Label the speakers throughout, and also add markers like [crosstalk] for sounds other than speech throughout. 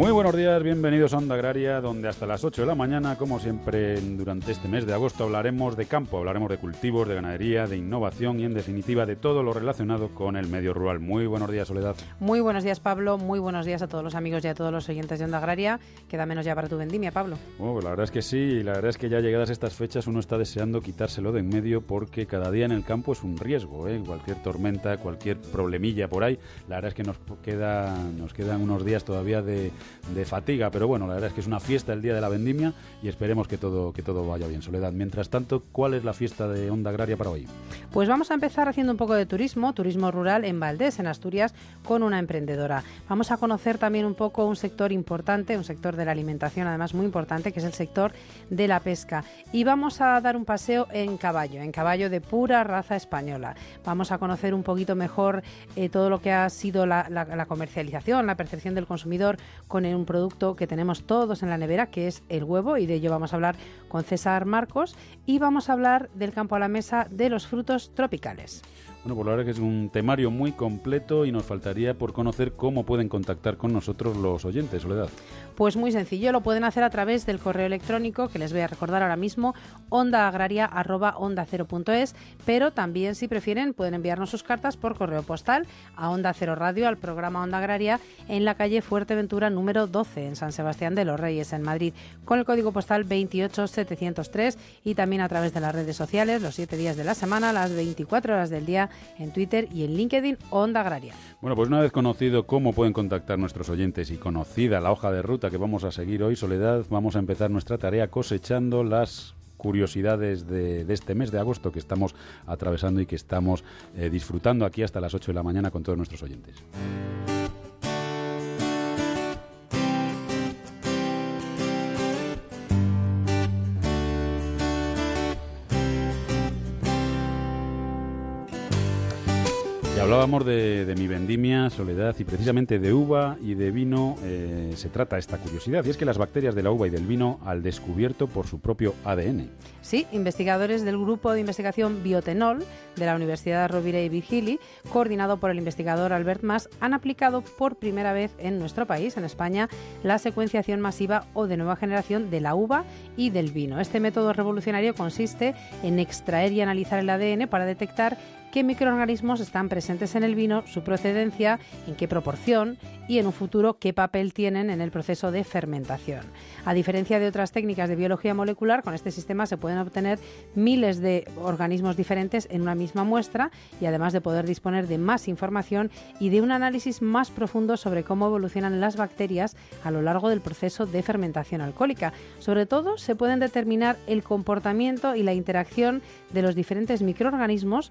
Speaker 1: Muy buenos días, bienvenidos a Onda Agraria, donde hasta las 8 de la mañana, como siempre durante este mes de agosto, hablaremos de campo, hablaremos de cultivos, de ganadería, de innovación y en definitiva de todo lo relacionado con el medio rural. Muy buenos días, Soledad.
Speaker 2: Muy buenos días, Pablo. Muy buenos días a todos los amigos y a todos los oyentes de Onda Agraria. Queda menos ya para tu vendimia, Pablo.
Speaker 1: Oh, la verdad es que sí, y la verdad es que ya llegadas estas fechas uno está deseando quitárselo de en medio porque cada día en el campo es un riesgo, ¿eh? cualquier tormenta, cualquier problemilla por ahí. La verdad es que nos, queda, nos quedan unos días todavía de de fatiga, pero bueno, la verdad es que es una fiesta el día de la vendimia y esperemos que todo, que todo vaya bien. Soledad, mientras tanto, ¿cuál es la fiesta de Onda Agraria para hoy?
Speaker 2: Pues vamos a empezar haciendo un poco de turismo, turismo rural en Valdés, en Asturias, con una emprendedora. Vamos a conocer también un poco un sector importante, un sector de la alimentación además muy importante, que es el sector de la pesca. Y vamos a dar un paseo en caballo, en caballo de pura raza española. Vamos a conocer un poquito mejor eh, todo lo que ha sido la, la comercialización, la percepción del consumidor con un producto que tenemos todos en la nevera, que es el huevo, y de ello vamos a hablar con César Marcos, y vamos a hablar del campo a la mesa de los frutos tropicales.
Speaker 1: Bueno, pues la verdad que es un temario muy completo y nos faltaría por conocer cómo pueden contactar con nosotros los oyentes, Soledad.
Speaker 2: Pues muy sencillo, lo pueden hacer a través del correo electrónico que les voy a recordar ahora mismo, ondaagraria.onda0.es, pero también si prefieren pueden enviarnos sus cartas por correo postal a Onda Cero Radio, al programa Onda Agraria, en la calle Fuerteventura número 12, en San Sebastián de los Reyes, en Madrid, con el código postal 28703 y también a través de las redes sociales, los siete días de la semana, las 24 horas del día en Twitter y en LinkedIn Onda Agraria.
Speaker 1: Bueno, pues una vez conocido cómo pueden contactar nuestros oyentes y conocida la hoja de ruta que vamos a seguir hoy, Soledad, vamos a empezar nuestra tarea cosechando las curiosidades de, este mes de agosto que estamos atravesando y que estamos eh, disfrutando aquí hasta las 8 de la mañana con todos nuestros oyentes. Hablábamos de, mi vendimia, soledad y precisamente de uva y de vino eh, se trata esta curiosidad y es que las bacterias de la uva y del vino al descubierto por su propio ADN.
Speaker 2: Sí, investigadores del grupo de investigación Biotenol de la Universidad Rovira y Virgili, coordinado por el investigador Albert Mas, han aplicado por primera vez en nuestro país, en España, la secuenciación masiva o de nueva generación de la uva y del vino. Este método revolucionario consiste en extraer y analizar el ADN para detectar qué microorganismos están presentes en el vino, su procedencia, en qué proporción y en un futuro qué papel tienen en el proceso de fermentación. A diferencia de otras técnicas de biología molecular, con este sistema se pueden obtener miles de organismos diferentes en una misma muestra y además de poder disponer de más información y de un análisis más profundo sobre cómo evolucionan las bacterias a lo largo del proceso de fermentación alcohólica. Sobre todo, se pueden determinar el comportamiento y la interacción de los diferentes microorganismos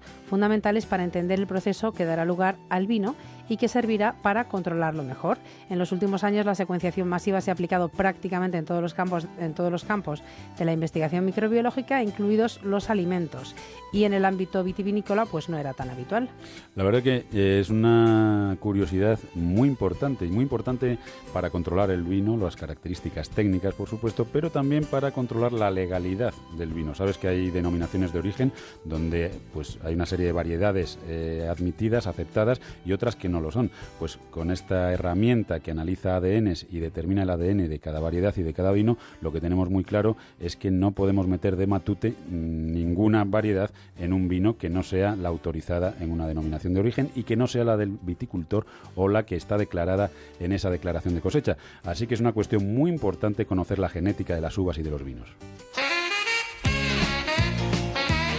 Speaker 2: fundamentales para entender el proceso que dará lugar al vino y que servirá para controlarlo mejor. En los últimos años la secuenciación masiva se ha aplicado prácticamente en todos los campos, en todos los campos de la investigación microbiológica, incluidos los alimentos. Y en el ámbito vitivinícola pues no era tan habitual.
Speaker 1: La verdad que eh, es una curiosidad muy importante y muy importante para controlar el vino, las características técnicas por supuesto, pero también para controlar la legalidad del vino. Sabes que hay denominaciones de origen donde pues hay una serie de variedades eh, admitidas, aceptadas y otras que no lo son. Pues con esta herramienta que analiza ADNs y determina el ADN de cada variedad y de cada vino, lo que tenemos muy claro es que no podemos meter de matute ninguna variedad en un vino que no sea la autorizada en una denominación de origen y que no sea la del viticultor o la que está declarada en esa declaración de cosecha. Así que es una cuestión muy importante conocer la genética de las uvas y de los vinos.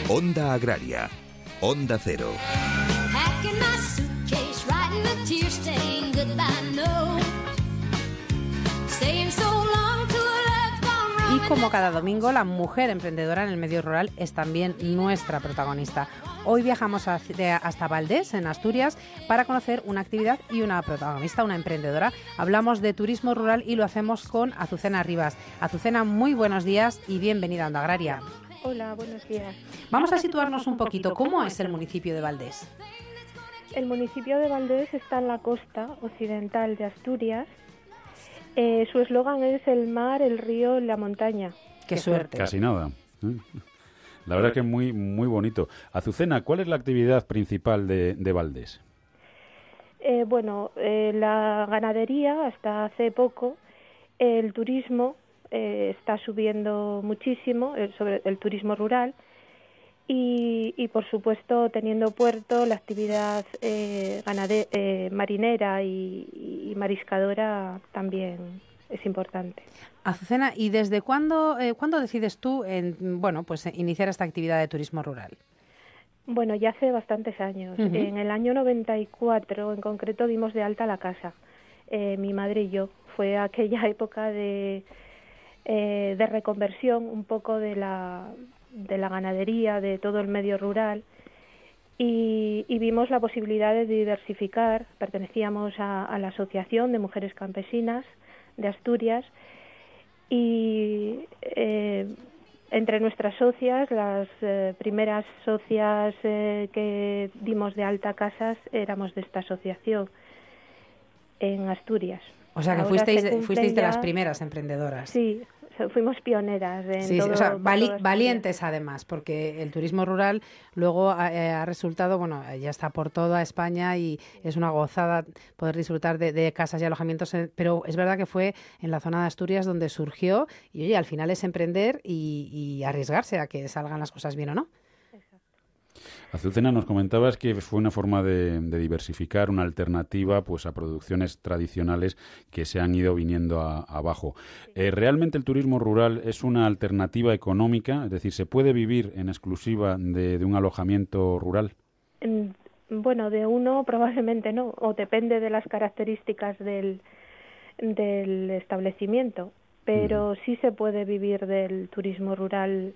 Speaker 3: Onda Agraria. Onda Cero.
Speaker 2: Como cada domingo, la mujer emprendedora en el medio rural es también nuestra protagonista. Hoy viajamos hasta Valdés, en Asturias, para conocer una actividad y una protagonista, una emprendedora. Hablamos de turismo rural y lo hacemos con Azucena Rivas. Azucena, muy buenos días y bienvenida a Onda Agraria.
Speaker 4: Hola, buenos días.
Speaker 2: Vamos a situarnos un poquito. ¿Cómo es el municipio de Valdés?
Speaker 4: El municipio de Valdés está en la costa occidental de Asturias eh, su eslogan es el mar, el río, la montaña.
Speaker 2: Qué suerte.
Speaker 1: Casi nada. [laughs] La verdad que es muy, muy bonito. Azucena, ¿cuál es la actividad principal de, de Valdés?
Speaker 4: Eh, bueno, eh, la ganadería hasta hace poco, el turismo eh, está subiendo muchísimo, sobre el turismo rural, y, por supuesto teniendo puerto la actividad marinera y, mariscadora también es importante.
Speaker 2: Azucena, ¿y desde cuándo, cuándo decides tú en, bueno, pues iniciar esta actividad de turismo rural?
Speaker 4: Bueno, ya hace bastantes años. En el año 94, en concreto, dimos de alta la casa, eh, mi madre y yo. Fue aquella [laughs] época de, eh, de reconversión un poco de la, de la ganadería, de todo el medio rural. Y, vimos la posibilidad de diversificar. Pertenecíamos a, la Asociación de Mujeres Campesinas de Asturias y eh, entre nuestras socias, las eh, primeras socias eh, que dimos de alta casas éramos de esta asociación en Asturias.
Speaker 2: O sea que fuisteis, fuisteis de las primeras emprendedoras.
Speaker 4: Sí, fuimos pioneras. En
Speaker 2: sí, o sea, valientes además, porque el turismo rural luego eh, ha, resultado, bueno, ya está por toda España y es una gozada poder disfrutar de, casas y alojamientos, pero es verdad que fue en la zona de Asturias donde surgió y oye, al final es emprender y arriesgarse a que salgan las cosas bien o no.
Speaker 1: Azucena, nos comentabas que fue una forma de, diversificar, una alternativa pues a producciones tradicionales que se han ido viniendo abajo. Eh, ¿Realmente el turismo rural es una alternativa económica? Es decir, ¿se puede vivir en exclusiva de, un alojamiento rural?
Speaker 4: Bueno, de uno probablemente no, o depende de las características del, del establecimiento, pero sí se puede vivir del turismo rural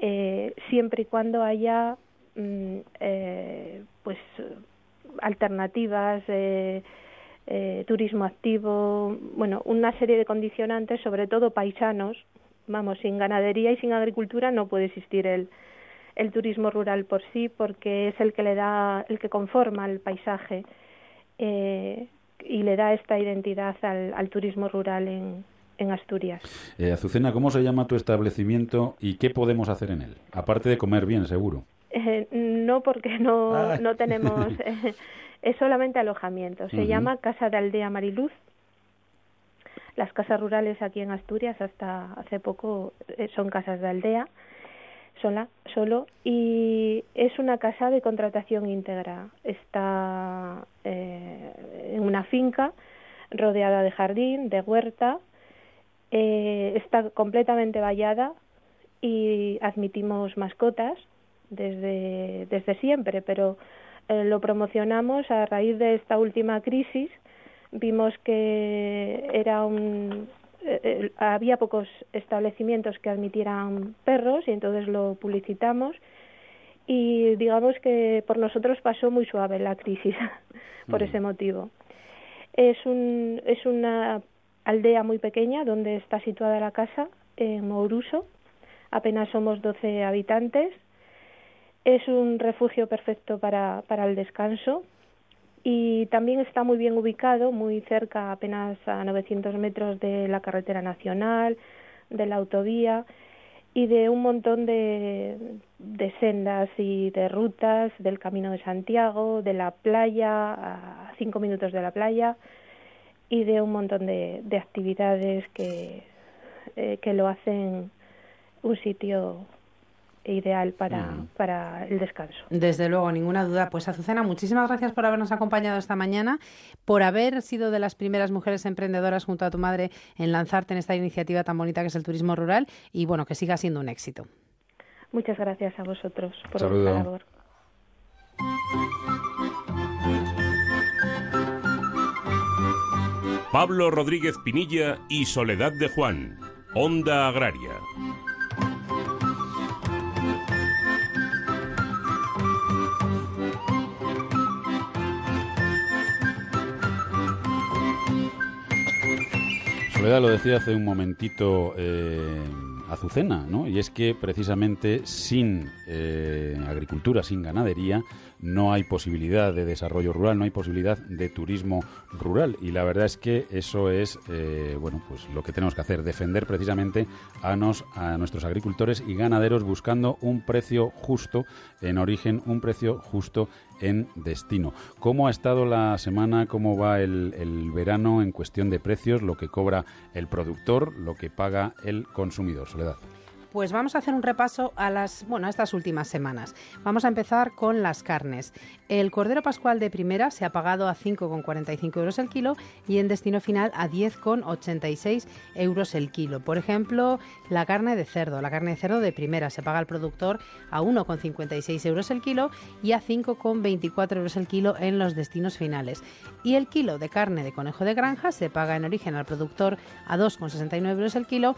Speaker 4: eh, siempre y cuando haya Mm, eh, pues alternativas, eh, turismo activo, bueno, una serie de condicionantes, sobre todo paisanos. Vamos, sin ganadería y sin agricultura no puede existir el, el turismo rural por sí, porque es el que le da, el que conforma el paisaje eh, y le da esta identidad al, al turismo rural en, en Asturias.
Speaker 1: Eh, Azucena, ¿cómo se llama tu establecimiento y qué podemos hacer en él? Aparte de comer bien, seguro.
Speaker 4: Eh, no, porque no, ah. no tenemos, [laughs] eh, es solamente alojamiento. Se llama Casa de Aldea Mariluz. Las casas rurales aquí en Asturias hasta hace poco eh, son casas de aldea sola, solo y es una casa de contratación íntegra. Está en una finca rodeada de jardín, de huerta, está completamente vallada y admitimos mascotas desde, desde siempre, pero eh, lo promocionamos a raíz de esta última crisis. Vimos que era un, eh, eh, había pocos establecimientos que admitieran perros y entonces lo publicitamos y digamos que por nosotros pasó muy suave la crisis [laughs] por ese motivo. Es, un, es una aldea muy pequeña donde está situada la casa, en Mouruso. Apenas somos 12 habitantes es un refugio perfecto para, para el descanso y también está muy bien ubicado, muy cerca, apenas a 900 metros de la carretera nacional, de la autovía y de un montón de, de sendas y de rutas del Camino de Santiago, de la playa, a cinco minutos de la playa y de un montón de, de actividades que, eh, que lo hacen un sitio ideal para, mm. para el descanso.
Speaker 2: Desde luego, ninguna duda. Pues Azucena, muchísimas gracias por habernos acompañado esta mañana, por haber sido de las primeras mujeres emprendedoras junto a tu madre en lanzarte en esta iniciativa tan bonita que es el turismo rural y bueno, que siga siendo un éxito.
Speaker 4: Muchas gracias a vosotros por vuestra labor.
Speaker 3: Pablo Rodríguez Pinilla y Soledad de Juan, Onda Agraria.
Speaker 1: Lo decía hace un momentito, eh, Azucena, ¿no? Y es que precisamente sin eh, agricultura, sin ganadería, no hay posibilidad de desarrollo rural, no hay posibilidad de turismo rural. Y la verdad es que eso es, eh, bueno, pues lo que tenemos que hacer, defender precisamente a, nos, a nuestros agricultores y ganaderos buscando un precio justo en origen, un precio justo en destino. ¿Cómo ha estado la semana? ¿Cómo va el, el verano en cuestión de precios? Lo que cobra el productor, lo que paga el consumidor. Soledad.
Speaker 2: Pues vamos a hacer un repaso a las, bueno, a estas últimas semanas. Vamos a empezar con las carnes. El cordero pascual de primera se ha pagado a 5,45 euros el kilo y en destino final a 10,86 euros el kilo. Por ejemplo, la carne de cerdo. La carne de cerdo de primera se paga al productor a 1,56 euros el kilo y a 5,24 euros el kilo en los destinos finales. Y el kilo de carne de conejo de granja se paga en origen al productor a 2,69 euros el kilo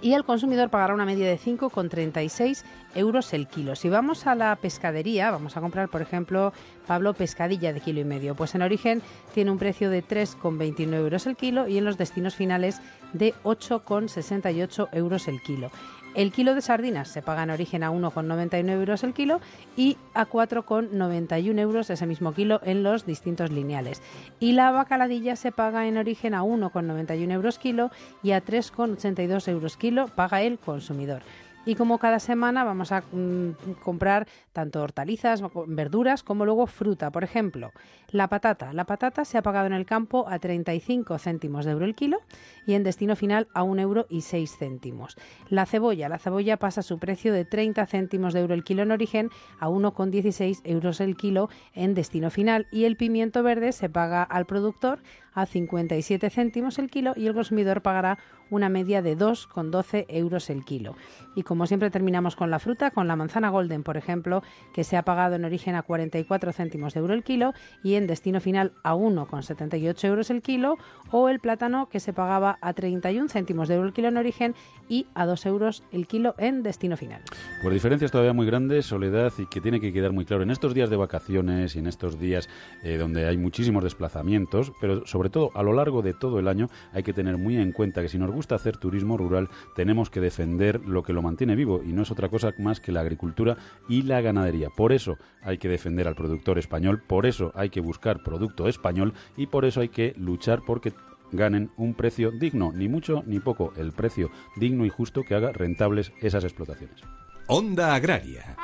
Speaker 2: y el consumidor pagará una media de 5,36 euros el kilo. Si vamos a la pescadería, vamos a comprar, por ejemplo, Pablo, pescadilla de kilo y medio. Pues en origen tiene un precio de 3,29 euros el kilo y en los destinos finales de 8,68 euros el kilo. El kilo de sardinas se paga en origen a 1,99 euros el kilo y a 4,91 euros ese mismo kilo en los distintos lineales. Y la bacaladilla se paga en origen a 1,91 euros kilo y a 3,82 euros kilo paga el consumidor. Y como cada semana vamos a mm, comprar tanto hortalizas, verduras, como luego fruta. Por ejemplo, la patata. La patata se ha pagado en el campo a 35 céntimos de euro el kilo y en destino final a 1 euro y 6 céntimos. La cebolla. La cebolla pasa su precio de 30 céntimos de euro el kilo en origen a 1,16 euros el kilo en destino final. Y el pimiento verde se paga al productor a 57 céntimos el kilo y el consumidor pagará una media de 2,12 euros el kilo. Y como siempre terminamos con la fruta, con la manzana golden, por ejemplo, que se ha pagado en origen a 44 céntimos de euro el kilo y en destino final a 1,78 euros el kilo, o el plátano que se pagaba a 31 céntimos de euro el kilo en origen y a 2 euros el kilo en destino final.
Speaker 1: Por diferencias todavía muy grandes, Soledad, y que tiene que quedar muy claro en estos días de vacaciones y en estos días eh, donde hay muchísimos desplazamientos, pero sobre todo a lo largo de todo el año hay que tener muy en cuenta que si nos gusta hacer turismo rural, tenemos que defender lo que lo mantiene vivo y no es otra cosa más que la agricultura y la ganadería. Por eso hay que defender al productor español, por eso hay que buscar producto español y por eso hay que luchar porque ganen un precio digno, ni mucho ni poco, el precio digno y justo que haga rentables esas explotaciones.
Speaker 3: Onda Agraria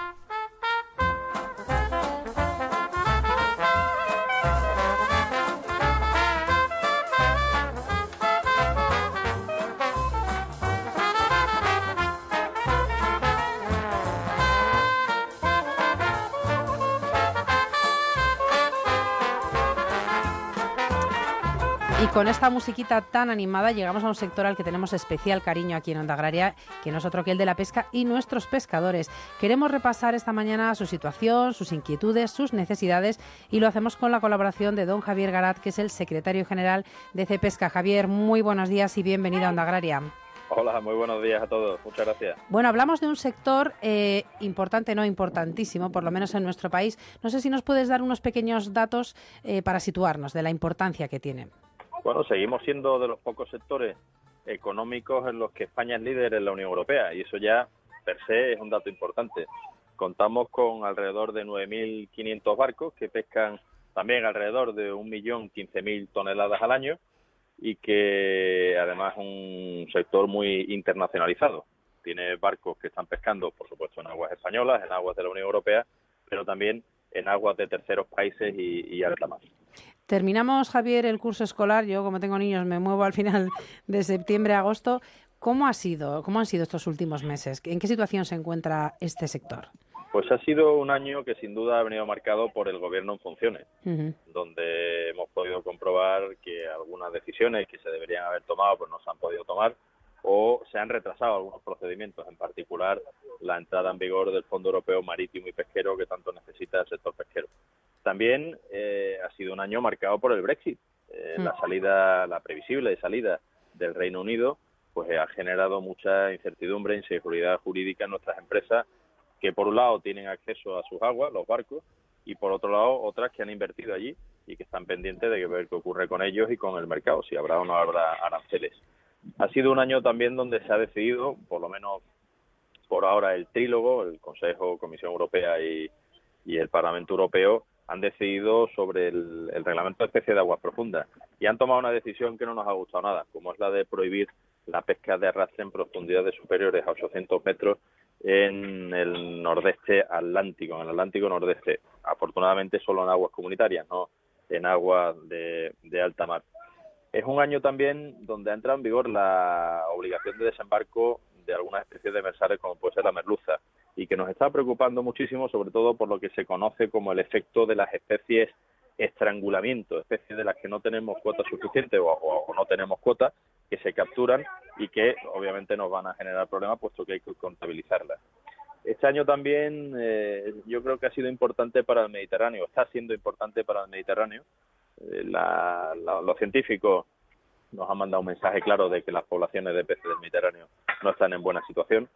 Speaker 2: con esta musiquita tan animada llegamos a un sector al que tenemos especial cariño aquí en Onda Agraria, que no es otro que el de la pesca y nuestros pescadores. Queremos repasar esta mañana su situación, sus inquietudes, sus necesidades y lo hacemos con la colaboración de don Javier Garat, que es el secretario general de CEPESCA. Javier, muy buenos días y bienvenido a Onda Agraria.
Speaker 5: Hola, muy buenos días a todos. Muchas gracias.
Speaker 2: Bueno, hablamos de un sector eh, importante, no importantísimo, por lo menos en nuestro país. No sé si nos puedes dar unos pequeños datos eh, para situarnos de la importancia que tiene.
Speaker 5: Bueno, seguimos siendo de los pocos sectores económicos en los que España es líder en la Unión Europea y eso ya per se es un dato importante. Contamos con alrededor de 9.500 barcos que pescan también alrededor de 1.015.000 toneladas al año y que además es un sector muy internacionalizado. Tiene barcos que están pescando, por supuesto, en aguas españolas, en aguas de la Unión Europea, pero también en aguas de terceros países y, y alta mar.
Speaker 2: Terminamos, Javier, el curso escolar. Yo, como tengo niños, me muevo al final de septiembre a agosto. ¿Cómo ha sido? ¿Cómo han sido estos últimos meses? ¿En qué situación se encuentra este sector?
Speaker 5: Pues ha sido un año que sin duda ha venido marcado por el gobierno en funciones, donde hemos podido comprobar que algunas decisiones que se deberían haber tomado pues no se han podido tomar o se han retrasado algunos procedimientos, en particular la entrada en vigor del Fondo Europeo Marítimo y Pesquero que tanto necesita el sector pesquero. También eh, ha sido un año marcado por el Brexit. Eh, la mm. salida, la previsible salida del Reino Unido, pues ha generado mucha incertidumbre, inseguridad jurídica en nuestras empresas, que por un lado tienen acceso a sus aguas, los barcos, y por otro lado otras que han invertido allí y que están pendientes de ver qué ocurre con ellos y con el mercado, si habrá o no habrá aranceles. Ha sido un año también donde se ha decidido, por lo menos por ahora, el trílogo, el Consejo, Comisión Europea y, el Parlamento Europeo han decidido sobre el, reglamento de especie de aguas profundas y han tomado una decisión que no nos ha gustado nada, como es la de prohibir la pesca de arrastre en profundidades superiores a 800 metros en el nordeste atlántico, en el Atlántico nordeste. Afortunadamente solo en aguas comunitarias, no en aguas de, alta mar. Es un año también donde ha entrado en vigor la obligación de desembarco de algunas especies de mersales como puede ser la merluza y que nos está preocupando muchísimo sobre todo por lo que se conoce como el efecto de las especies estrangulamiento, especies de las que no tenemos cuotas suficientes o, no tenemos cuotas, que se capturan y que obviamente nos van a generar problemas puesto que hay que contabilizarlas. Este año también eh, yo creo que ha sido importante para el Mediterráneo, está siendo importante para el Mediterráneo. Eh, los científicos nos han mandado un mensaje claro de que las poblaciones de peces del Mediterráneo no están en buena situación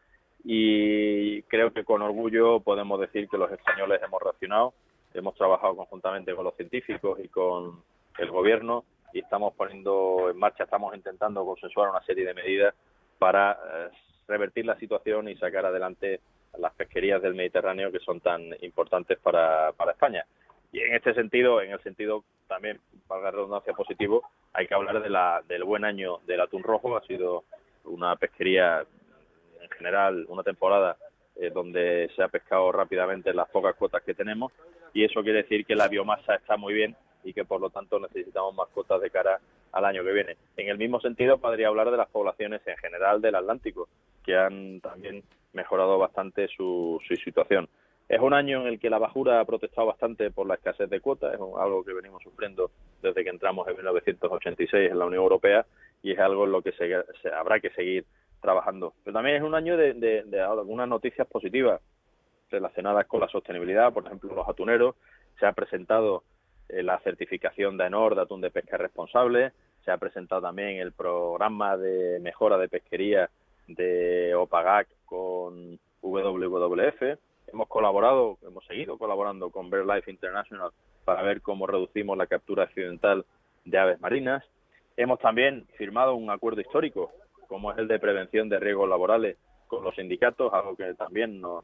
Speaker 5: y creo que con orgullo podemos decir que los españoles hemos reaccionado hemos trabajado conjuntamente con los científicos y con el gobierno y estamos poniendo en marcha, estamos intentando consensuar una serie de medidas para eh, revertir la situación y sacar adelante las pesquerías del Mediterráneo que son tan importantes para España. Y en este sentido, en el sentido también, para la redundancia positivo, hay que hablar de la, del buen año del atún rojo. Ha sido una pesquería en general, una temporada eh, donde se ha pescado rápidamente las pocas cuotas que tenemos y eso quiere decir que la biomasa está muy bien y que por lo tanto necesitamos más cuotas de cara al año que viene. En el mismo sentido podría hablar de las poblaciones en general del Atlántico, que han también mejorado bastante su, situación. Es un año en el que la bajura ha protestado bastante por la escasez de cuotas, es algo que venimos sufriendo desde que entramos en 1986 en la Unión Europea y es algo en lo que se habrá que seguir trabajando. Pero también es un año de, algunas noticias positivas relacionadas con la sostenibilidad, por ejemplo, los atuneros. Se ha presentado eh, la certificación de AENOR de atún de pesca responsable. Se ha presentado también el programa de mejora de pesquería de OPAGAC con WWF. Hemos colaborado, hemos seguido colaborando con BirdLife International para ver cómo reducimos la captura accidental de aves marinas. Hemos también firmado un acuerdo histórico como es el de prevención de riesgos laborales con los sindicatos, algo que también no,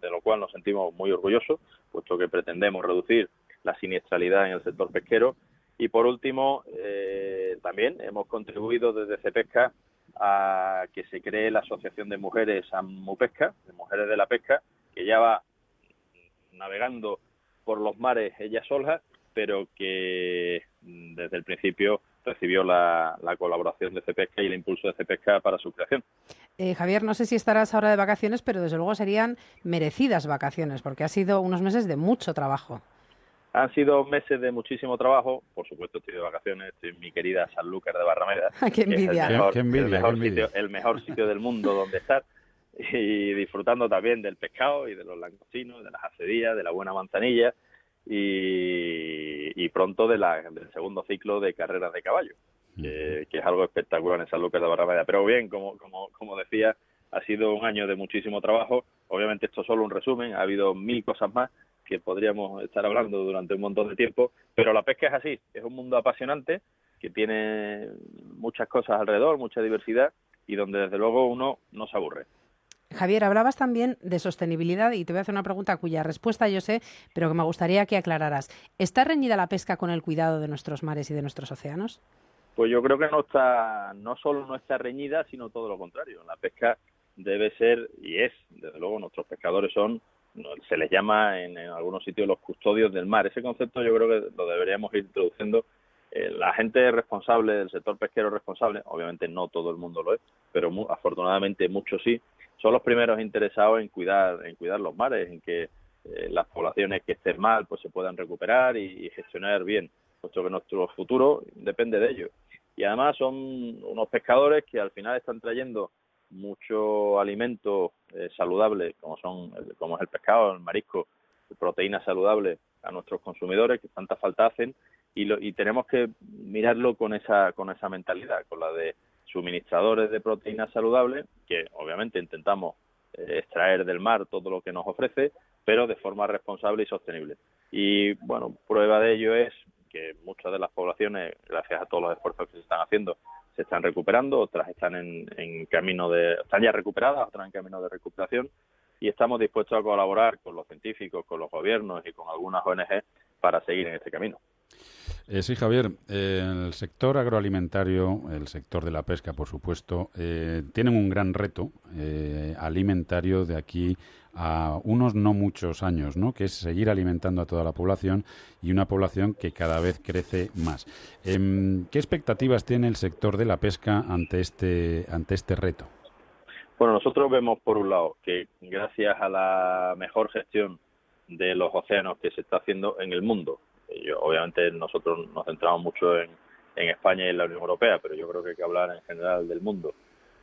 Speaker 5: de lo cual nos sentimos muy orgullosos, puesto que pretendemos reducir la siniestralidad en el sector pesquero. Y por último, eh, también hemos contribuido desde CEPESCA a que se cree la Asociación de Mujeres AMUPESCA, de Mujeres de la Pesca, que ya va navegando por los mares ella sola, pero que mm, desde el principio recibió la, colaboración de Cepesca y el impulso de Cepesca para su creación.
Speaker 2: Eh, Javier, no sé si estarás ahora de vacaciones, pero desde luego serían merecidas vacaciones, porque ha sido unos meses de mucho trabajo.
Speaker 5: Han sido meses de muchísimo trabajo. Por supuesto, estoy de vacaciones. Estoy en mi querida Sanlúcar de Barrameda. [laughs]
Speaker 2: ¡Qué envidia!
Speaker 5: el, mejor, Sitio, del mundo donde estar. Y disfrutando también del pescado y de los langostinos, de las acedías, de la buena manzanilla y, pronto de la, del segundo ciclo de carreras de caballo, que, es algo espectacular en San Lucas de Barrameda. Pero bien, como, como, como decía, ha sido un año de muchísimo trabajo. Obviamente esto es solo un resumen, ha habido mil cosas más que podríamos estar hablando durante un montón de tiempo, pero la pesca es así, es un mundo apasionante que tiene muchas cosas alrededor, mucha diversidad y donde desde luego uno no se aburre.
Speaker 2: Javier, hablabas también de sostenibilidad y te voy a hacer una pregunta cuya respuesta yo sé, pero que me gustaría que aclararas. ¿Está reñida la pesca con el cuidado de nuestros mares y de nuestros océanos?
Speaker 5: Pues yo creo que no está, no solo no está reñida, sino todo lo contrario. La pesca debe ser y es, desde luego, nuestros pescadores son, se les llama en, algunos sitios los custodios del mar. Ese concepto yo creo que lo deberíamos ir introduciendo. Eh, la gente responsable del sector pesquero responsable, obviamente no todo el mundo lo es, pero afortunadamente muchos sí, son los primeros interesados en cuidar, en cuidar los mares, en que eh, las poblaciones que estén mal pues se puedan recuperar y, gestionar bien, puesto que nuestro futuro depende de ellos. Y además son unos pescadores que al final están trayendo mucho alimento eh, saludable, como son como es el pescado, el marisco, proteínas saludables a nuestros consumidores que tanta falta hacen y, lo, y tenemos que mirarlo con esa con esa mentalidad, con la de suministradores de proteínas saludables, que obviamente intentamos eh, extraer del mar todo lo que nos ofrece, pero de forma responsable y sostenible. Y bueno, prueba de ello es que muchas de las poblaciones, gracias a todos los esfuerzos que se están haciendo, se están recuperando, otras están en, en camino de, están ya recuperadas, otras en camino de recuperación y estamos dispuestos a colaborar con los científicos, con los gobiernos y con algunas ONG para seguir en este camino.
Speaker 1: Eh, sí, Javier, el sector agroalimentario, el sector de la pesca, por supuesto, eh, tienen un gran reto eh, alimentario de aquí a unos no muchos años, ¿no? que es seguir alimentando a toda la población y una población que cada vez crece más. Em, ¿Qué expectativas tiene el sector de la pesca ante este, ante este reto?
Speaker 5: Bueno, nosotros vemos por un lado que gracias a la mejor gestión de los océanos que se está haciendo en el mundo, obviamente nosotros nos centramos mucho en, en España y en la Unión Europea, pero yo creo que hay que hablar en general del mundo,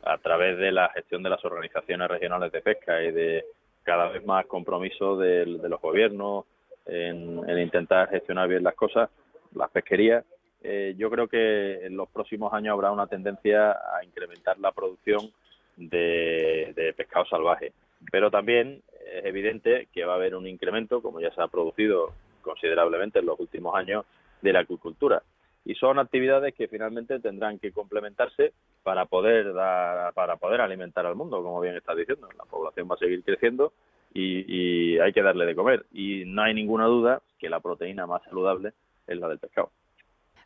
Speaker 5: a través de la gestión de las organizaciones regionales de pesca y de cada vez más compromiso de, los gobiernos en, intentar gestionar bien las cosas, las pesquerías. Eh, yo creo que en los próximos años habrá una tendencia a incrementar la producción de, pescado salvaje. Pero también es evidente que va a haber un incremento, como ya se ha producido considerablemente en los últimos años, de la acuicultura. Y son actividades que finalmente tendrán que complementarse para poder dar, para poder alimentar al mundo, como bien estás diciendo. La población va a seguir creciendo y, y hay que darle de comer. Y no hay ninguna duda que la proteína más saludable es la del pescado.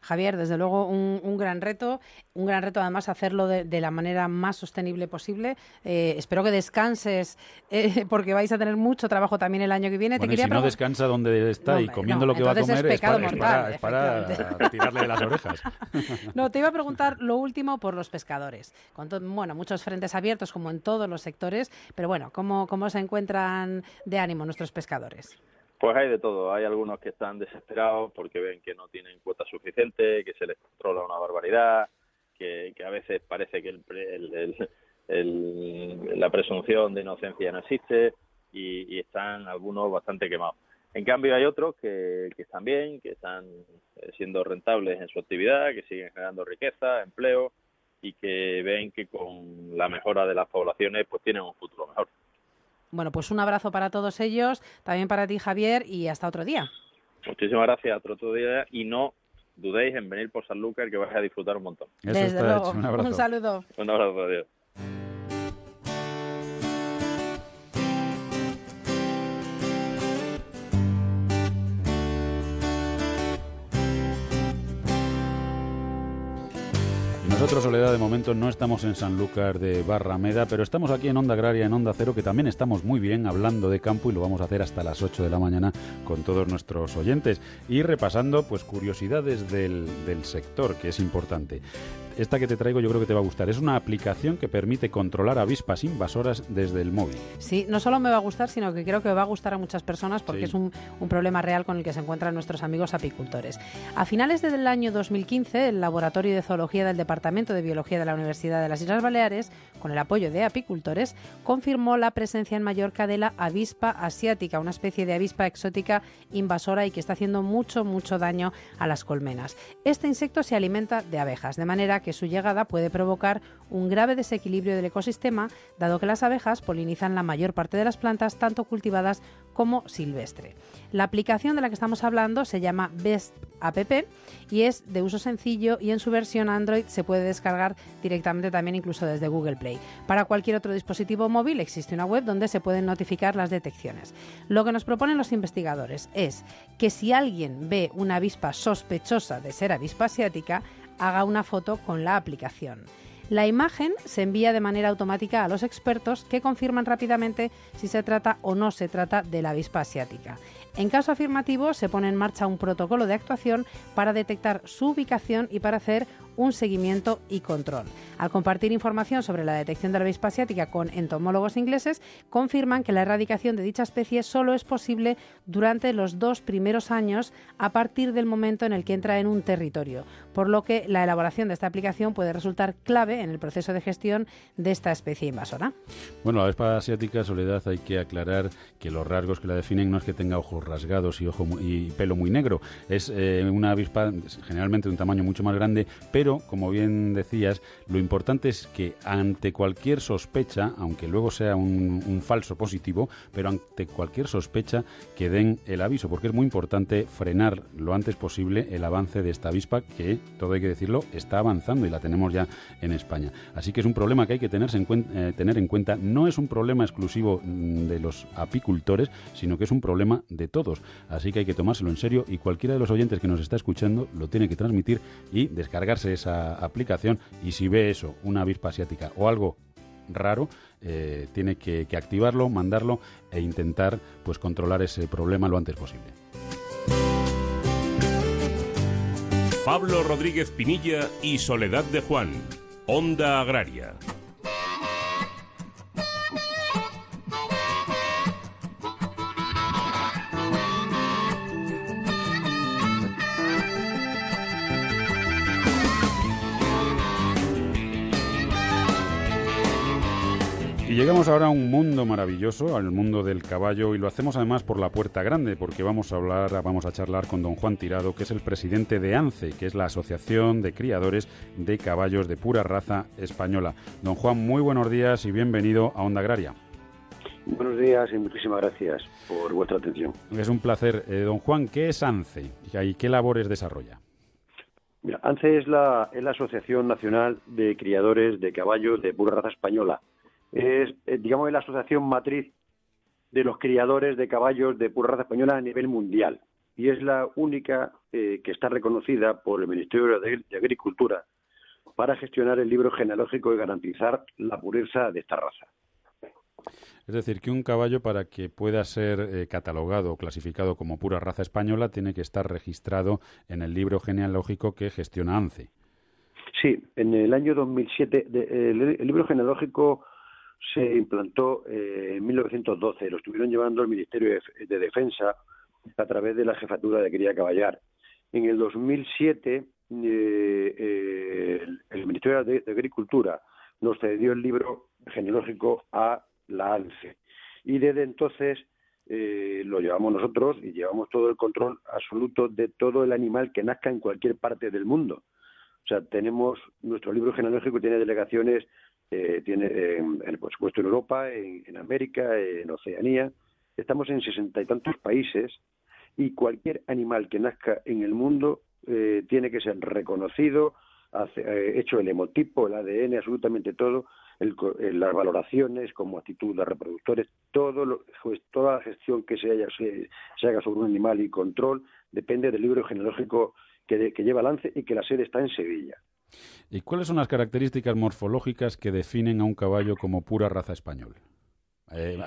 Speaker 2: Javier, desde luego un, gran reto, un gran reto además hacerlo de, la manera más sostenible posible. Eh, espero que descanses eh, [laughs] porque vais a tener mucho trabajo también el año que viene.
Speaker 1: Te quería si no descansa donde está y comiendo lo que va a comer es, para, tirarle de las orejas. [laughs]
Speaker 2: no, te iba a preguntar lo último por los pescadores. Con bueno, muchos frentes abiertos como en todos los sectores, pero bueno, ¿cómo, cómo se encuentran de ánimo nuestros pescadores?
Speaker 5: Pues hay de todo. Hay algunos que están desesperados porque ven que no tienen cuota suficiente, que se les controla una barbaridad, que, a veces parece que la presunción de inocencia no existe y, están algunos bastante quemados. En cambio hay otros que, que están bien, que están siendo rentables en su actividad, que siguen generando riqueza, empleo y que ven que con la mejora de las poblaciones pues tienen un futuro mejor.
Speaker 2: Bueno, pues un abrazo para todos ellos, también para ti Javier y hasta otro día.
Speaker 5: Muchísimas gracias, hasta otro día y no dudéis en venir por Sanlúcar que vais a disfrutar un montón.
Speaker 2: Desde luego. Un, un saludo.
Speaker 5: Un abrazo, adiós.
Speaker 1: Nosotros, Soledad, de momento no estamos en Sanlúcar de Barrameda, pero estamos aquí en Onda Agraria, en Onda Cero, que también estamos muy bien hablando de campo y lo vamos a hacer hasta las 8 de la mañana con todos nuestros oyentes. Y repasando pues curiosidades del, del sector, que es importante esta que te traigo yo creo que te va a gustar. Es una aplicación que permite controlar avispas invasoras desde el móvil.
Speaker 2: Sí, no solo me va a gustar, sino que creo que va a gustar a muchas personas porque es un, un, problema real con el que se encuentran nuestros amigos apicultores. A finales del año 2015, el Laboratorio de Zoología del Departamento de Biología de la Universidad de las Islas Baleares, con el apoyo de apicultores, confirmó la presencia en Mallorca de la avispa asiática, una especie de avispa exótica invasora y que está haciendo mucho, mucho daño a las colmenas. Este insecto se alimenta de abejas, de manera que su llegada puede provocar un grave desequilibrio del ecosistema, dado que las abejas polinizan la mayor parte de las plantas, tanto cultivadas como silvestre. La aplicación de la que estamos hablando se llama Best App y es de uso sencillo y en su versión Android se puede descargar directamente también incluso desde Google Play. Para cualquier otro dispositivo móvil existe una web donde se pueden notificar las detecciones. Lo que nos proponen los investigadores es que si alguien ve una avispa sospechosa de ser avispa asiática, haga una foto con la aplicación. La imagen se envía de manera automática a los expertos que confirman rápidamente si se trata o no se trata de la avispa asiática. En caso afirmativo, se pone en marcha un protocolo de actuación para detectar su ubicación y para hacer un seguimiento y control. Al compartir información sobre la detección de la avispa asiática con entomólogos ingleses, confirman que la erradicación de dicha especie solo es posible durante los dos primeros años a partir del momento en el que entra en un territorio, por lo que la elaboración de esta aplicación puede resultar clave en el proceso de gestión de esta especie invasora.
Speaker 1: Bueno, la avispa asiática, Soledad, hay que aclarar que los rasgos que la definen no es que tenga ojos rasgados y, ojo y pelo muy negro, es eh, una avispa generalmente de un tamaño mucho más grande, pero pero, como bien decías, lo importante es que ante cualquier sospecha, aunque luego sea un, falso positivo, pero ante cualquier sospecha que den el aviso, porque es muy importante frenar lo antes posible el avance de esta avispa que, todo hay que decirlo, está avanzando y la tenemos ya en España. Así que es un problema que hay que tenerse en eh, tener en cuenta. No es un problema exclusivo mm, de los apicultores, sino que es un problema de todos. Así que hay que tomárselo en serio y cualquiera de los oyentes que nos está escuchando lo tiene que transmitir y descargarse esa aplicación y si ve eso, una avispa asiática o algo raro, eh, tiene que, que, activarlo, mandarlo e intentar pues controlar ese problema lo antes posible.
Speaker 3: Pablo Rodríguez Pinilla y Soledad de Juan, Onda Agraria.
Speaker 1: Llegamos ahora a un mundo maravilloso, al mundo del caballo, y lo hacemos además por la puerta grande, porque vamos a hablar, vamos a charlar con don Juan Tirado, que es el presidente de ANCE, que es la Asociación de Criadores de Caballos de Pura Raza Española. Don Juan, muy buenos días y bienvenido a Onda Agraria.
Speaker 6: Buenos días y muchísimas gracias por vuestra atención.
Speaker 1: Es un placer. Eh, don Juan, ¿qué es ANCE y qué labores desarrolla?
Speaker 6: Mira, ANCE es la, es la Asociación Nacional de Criadores de Caballos de Pura Raza Española es, eh, digamos, la asociación matriz de los criadores de caballos de pura raza española a nivel mundial y es la única eh, que está reconocida por el Ministerio de, Agricultura para gestionar el libro genealógico y garantizar la pureza de esta raza.
Speaker 1: Es decir, que un caballo para que pueda ser eh, catalogado o clasificado como pura raza española tiene que estar registrado en el libro genealógico que gestiona ANCE.
Speaker 6: Sí, en el año 2007 el libro genealógico se implantó eh, en 1912. Lo estuvieron llevando el Ministerio de, Defensa a través de la Jefatura de Cría Caballar. En el 2007, eh, eh, el, Ministerio de, Agricultura nos cedió el libro genealógico a la ANCE. Y desde entonces lo llevamos nosotros y llevamos todo el control absoluto de todo el animal que nazca en cualquier parte del mundo. O sea, tenemos nuestro libro genealógico tiene delegaciones eh, tiene, eh, por supuesto, en Europa, en, América, en Oceanía. Estamos en sesenta y tantos países y cualquier animal que nazca en el mundo eh, tiene que ser reconocido, hecho el hemotipo, el ADN, absolutamente todo, las valoraciones como actitud de reproductores, todo pues, toda la gestión que se, haya, haga sobre un animal y control depende del libro genealógico que, que lleva Lance y que la sede está en Sevilla.
Speaker 1: ¿Y cuáles son las características morfológicas que definen a un caballo como pura raza español? Eh,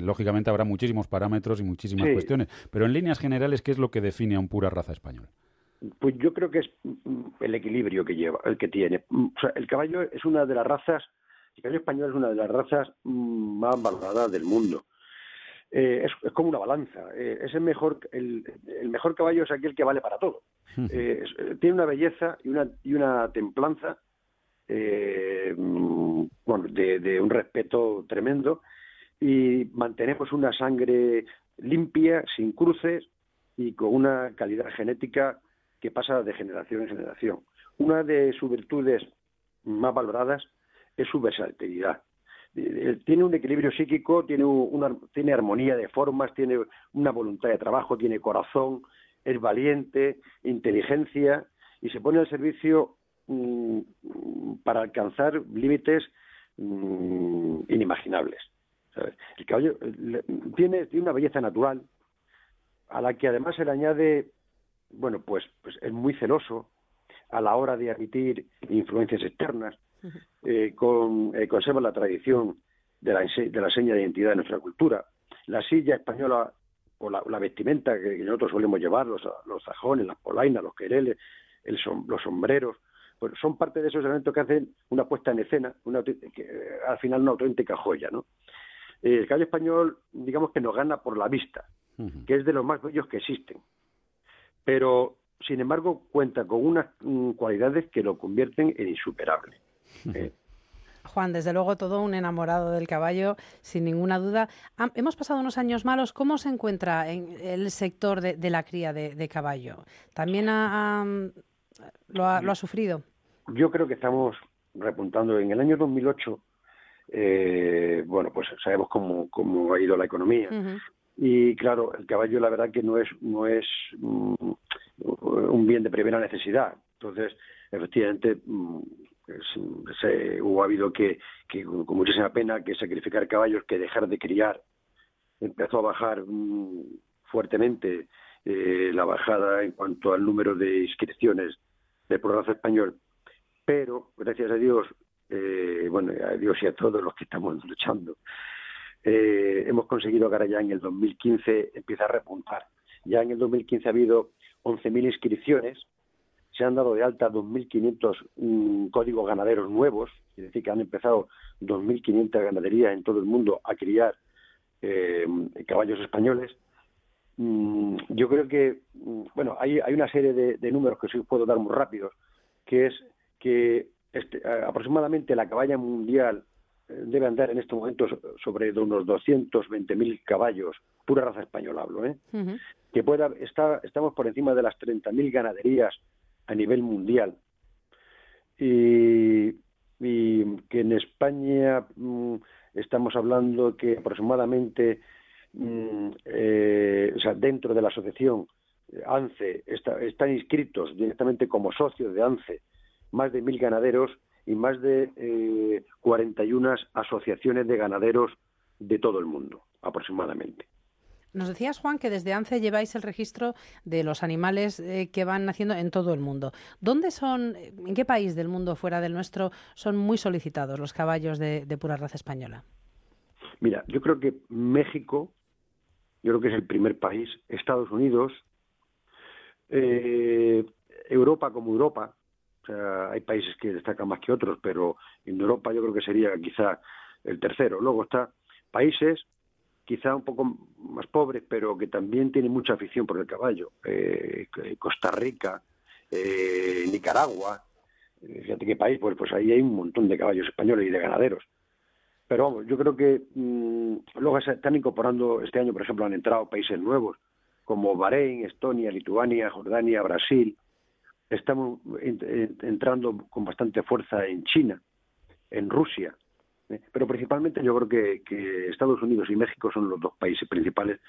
Speaker 1: lógicamente habrá muchísimos parámetros y muchísimas cuestiones, pero en líneas generales, ¿qué es lo que define a un pura raza español?
Speaker 6: Pues yo creo que es mm, el equilibrio que lleva, el que tiene. Mm, el caballo es una de las razas, el caballo español es una de las razas mm, más valoradas del mundo. Eh, es, como una balanza. Eh, es el mejor, el, mejor caballo es aquel que vale para todo. Eh, tiene una belleza y una, y una templanza bueno, de, un respeto tremendo y mantenemos una sangre limpia, sin cruces y con una calidad genética que pasa de generación en generación. Una de sus virtudes más valoradas es su versatilidad. Eh, tiene un equilibrio psíquico, tiene, una, tiene armonía de formas, tiene una voluntad de trabajo, tiene corazón, es valiente, inteligencia y se pone al servicio mm, para alcanzar límites mm, inimaginables. El caballo tiene, una belleza natural a la que además se le añade, bueno, pues, pues es muy celoso a la hora de admitir influencias externas eh, con, eh, conserva la tradición de la, de la seña de identidad de nuestra cultura. La silla española o la, vestimenta que, nosotros solemos llevar, los, los sajones, las polainas, los quereles, el los sombreros, pues son parte de esos elementos que hacen una puesta en escena, una, que, al final una auténtica joya, ¿no? El caballo español, digamos que nos gana por la vista, que es de los más bellos que existen. Pero, sin embargo, cuenta con unas mm, cualidades que lo convierten en insuperable.
Speaker 2: Juan, desde luego todo un enamorado del caballo, sin ninguna duda. hemos pasado unos años malos. ¿Cómo se encuentra en el sector de, la cría de, caballo? ¿También lo, ha, sufrido?
Speaker 6: yo creo que estamos repuntando. En el año 2008, eh, bueno, pues sabemos cómo, cómo ha ido la economía. Y claro, el caballo la verdad que no es, no es mm, un bien de primera necesidad. Entonces, efectivamente, mm, se, hubo habido que, con muchísima pena, que sacrificar caballos, que dejar de criar. Empezó a bajar mm, fuertemente eh, la bajada en cuanto al número de inscripciones del programa español. Pero, gracias a Dios, eh, bueno, a Dios y a todos los que estamos luchando, eh, hemos conseguido que ahora ya en el 2015 empieza a repuntar. Ya en el 2015 ha habido 11.000 inscripciones, se han dado de alta 2.500 mm, códigos ganaderos nuevos, es decir, que han empezado 2.500 ganaderías en todo el mundo a criar eh, caballos españoles. Mm, yo creo que, mm, bueno, hay, hay una serie de, números que sí puedo dar muy rápidos, que es que este, aproximadamente la caballa mundial eh, debe andar en estos momentos sobre unos 220.000 caballos, pura raza española hablo, ¿eh? que pueda, está, estamos por encima de las 30.000 ganaderías a nivel mundial. Y, que en España mm, estamos hablando que aproximadamente, mm, eh, o sea, dentro de la asociación ANCE están inscritos directamente como socios de ANCE más de mil ganaderos y más de eh, 41 asociaciones de ganaderos de todo el mundo, aproximadamente.
Speaker 2: Nos decías, Juan, que desde ANCE lleváis el registro de los animales eh, que van naciendo en todo el mundo. ¿Dónde son, en qué país del mundo fuera del nuestro son muy solicitados los caballos de, pura raza española?
Speaker 6: Mira, yo creo que México, yo creo que es el primer país, Estados Unidos, eh, Europa como Europa, o sea, hay países que destacan más que otros, pero en Europa yo creo que sería quizá el tercero. Luego está países quizá un poco más pobres, pero que también tienen mucha afición por el caballo. Eh, Costa Rica, eh, Nicaragua, eh, fíjate qué país, pues, pues ahí hay un montón de caballos españoles y de ganaderos. Pero vamos, yo creo que mm, luego se están incorporando, este año por ejemplo han entrado países nuevos como Bahrein, Estonia, Lituania, Jordania, Brasil. Estamos entrando con bastante fuerza en China, en Rusia. Pero principalmente yo creo que, que Estados Unidos y México son los dos países principales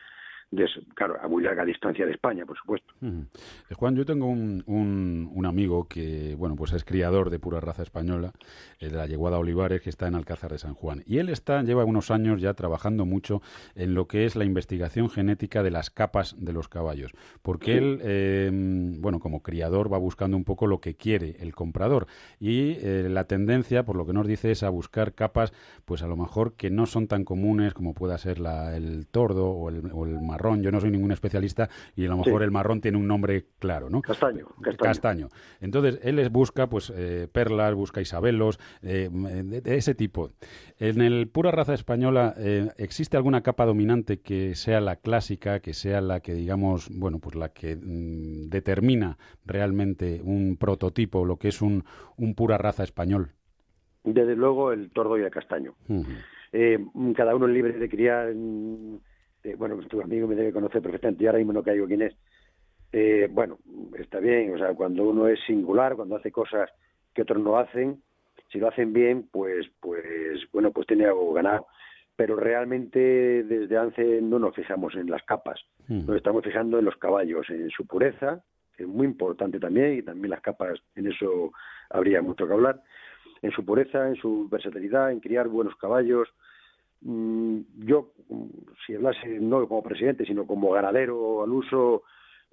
Speaker 6: claro, a muy larga distancia de España, por supuesto.
Speaker 1: Eh, Juan, yo tengo un, un, amigo que, bueno, pues es criador de pura raza española, de la Yeguada Olivares, que está en Alcázar de San Juan. Y él está, lleva unos años ya trabajando mucho en lo que es la investigación genética de las capas de los caballos. Porque él, eh, bueno, como criador va buscando un poco lo que quiere el comprador. Y eh, la tendencia, por lo que nos dice, es a buscar capas, pues a lo mejor que no son tan comunes como pueda ser la, el tordo o el, o el marrón. Yo no soy ningún especialista y a lo mejor el marrón tiene un nombre claro, ¿no?
Speaker 6: Castaño.
Speaker 1: Castaño. Entonces, él les busca pues eh, perlas, busca isabelos, eh, de, ese tipo. En el pura raza española, eh, ¿existe alguna capa dominante que sea la clásica, que sea la que, digamos, bueno, pues la que mm, determina realmente un prototipo, lo que es un, un pura raza español?
Speaker 6: Desde luego el tordo y el castaño. cada uno es libre de criar este, bueno, tu amigo me debe conocer perfectamente, y ahora mismo no caigo quién es. Eh, bueno, está bien, o sea, cuando uno es singular, cuando hace cosas que otros no hacen, si lo hacen bien, pues, pues, bueno, pues tiene algo ganado. Pero realmente desde ANCE no nos fijamos en las capas, hmm. nos estamos fijando en los caballos, en su pureza, que es muy importante también, y también las capas, en eso habría mucho que hablar, en su pureza, en su versatilidad, en criar buenos caballos, Mm, yo, si hablase no como presidente, sino como ganadero al uso,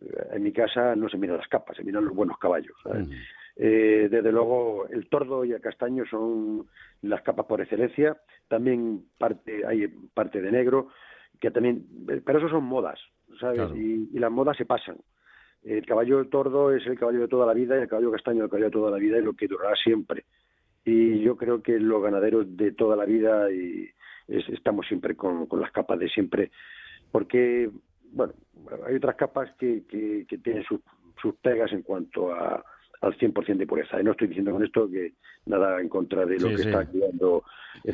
Speaker 6: eh, en mi casa no se miran las capas, se miran los buenos caballos. Eh, desde luego, el tordo y el castaño son las capas por excelencia. También parte hay parte de negro, que también, eh, pero eso son modas, ¿sabes? Y, y, las modas se pasan. El caballo tordo es el caballo de toda la vida y el caballo castaño es el caballo de toda la vida y lo que durará siempre. Y yo creo que los ganaderos de toda la vida y estamos siempre con, las capas de siempre, porque, bueno, hay otras capas que, que, tienen sus, sus pegas en cuanto a, al 100% de pureza. Y no estoy diciendo con esto que nada en contra de lo que está creando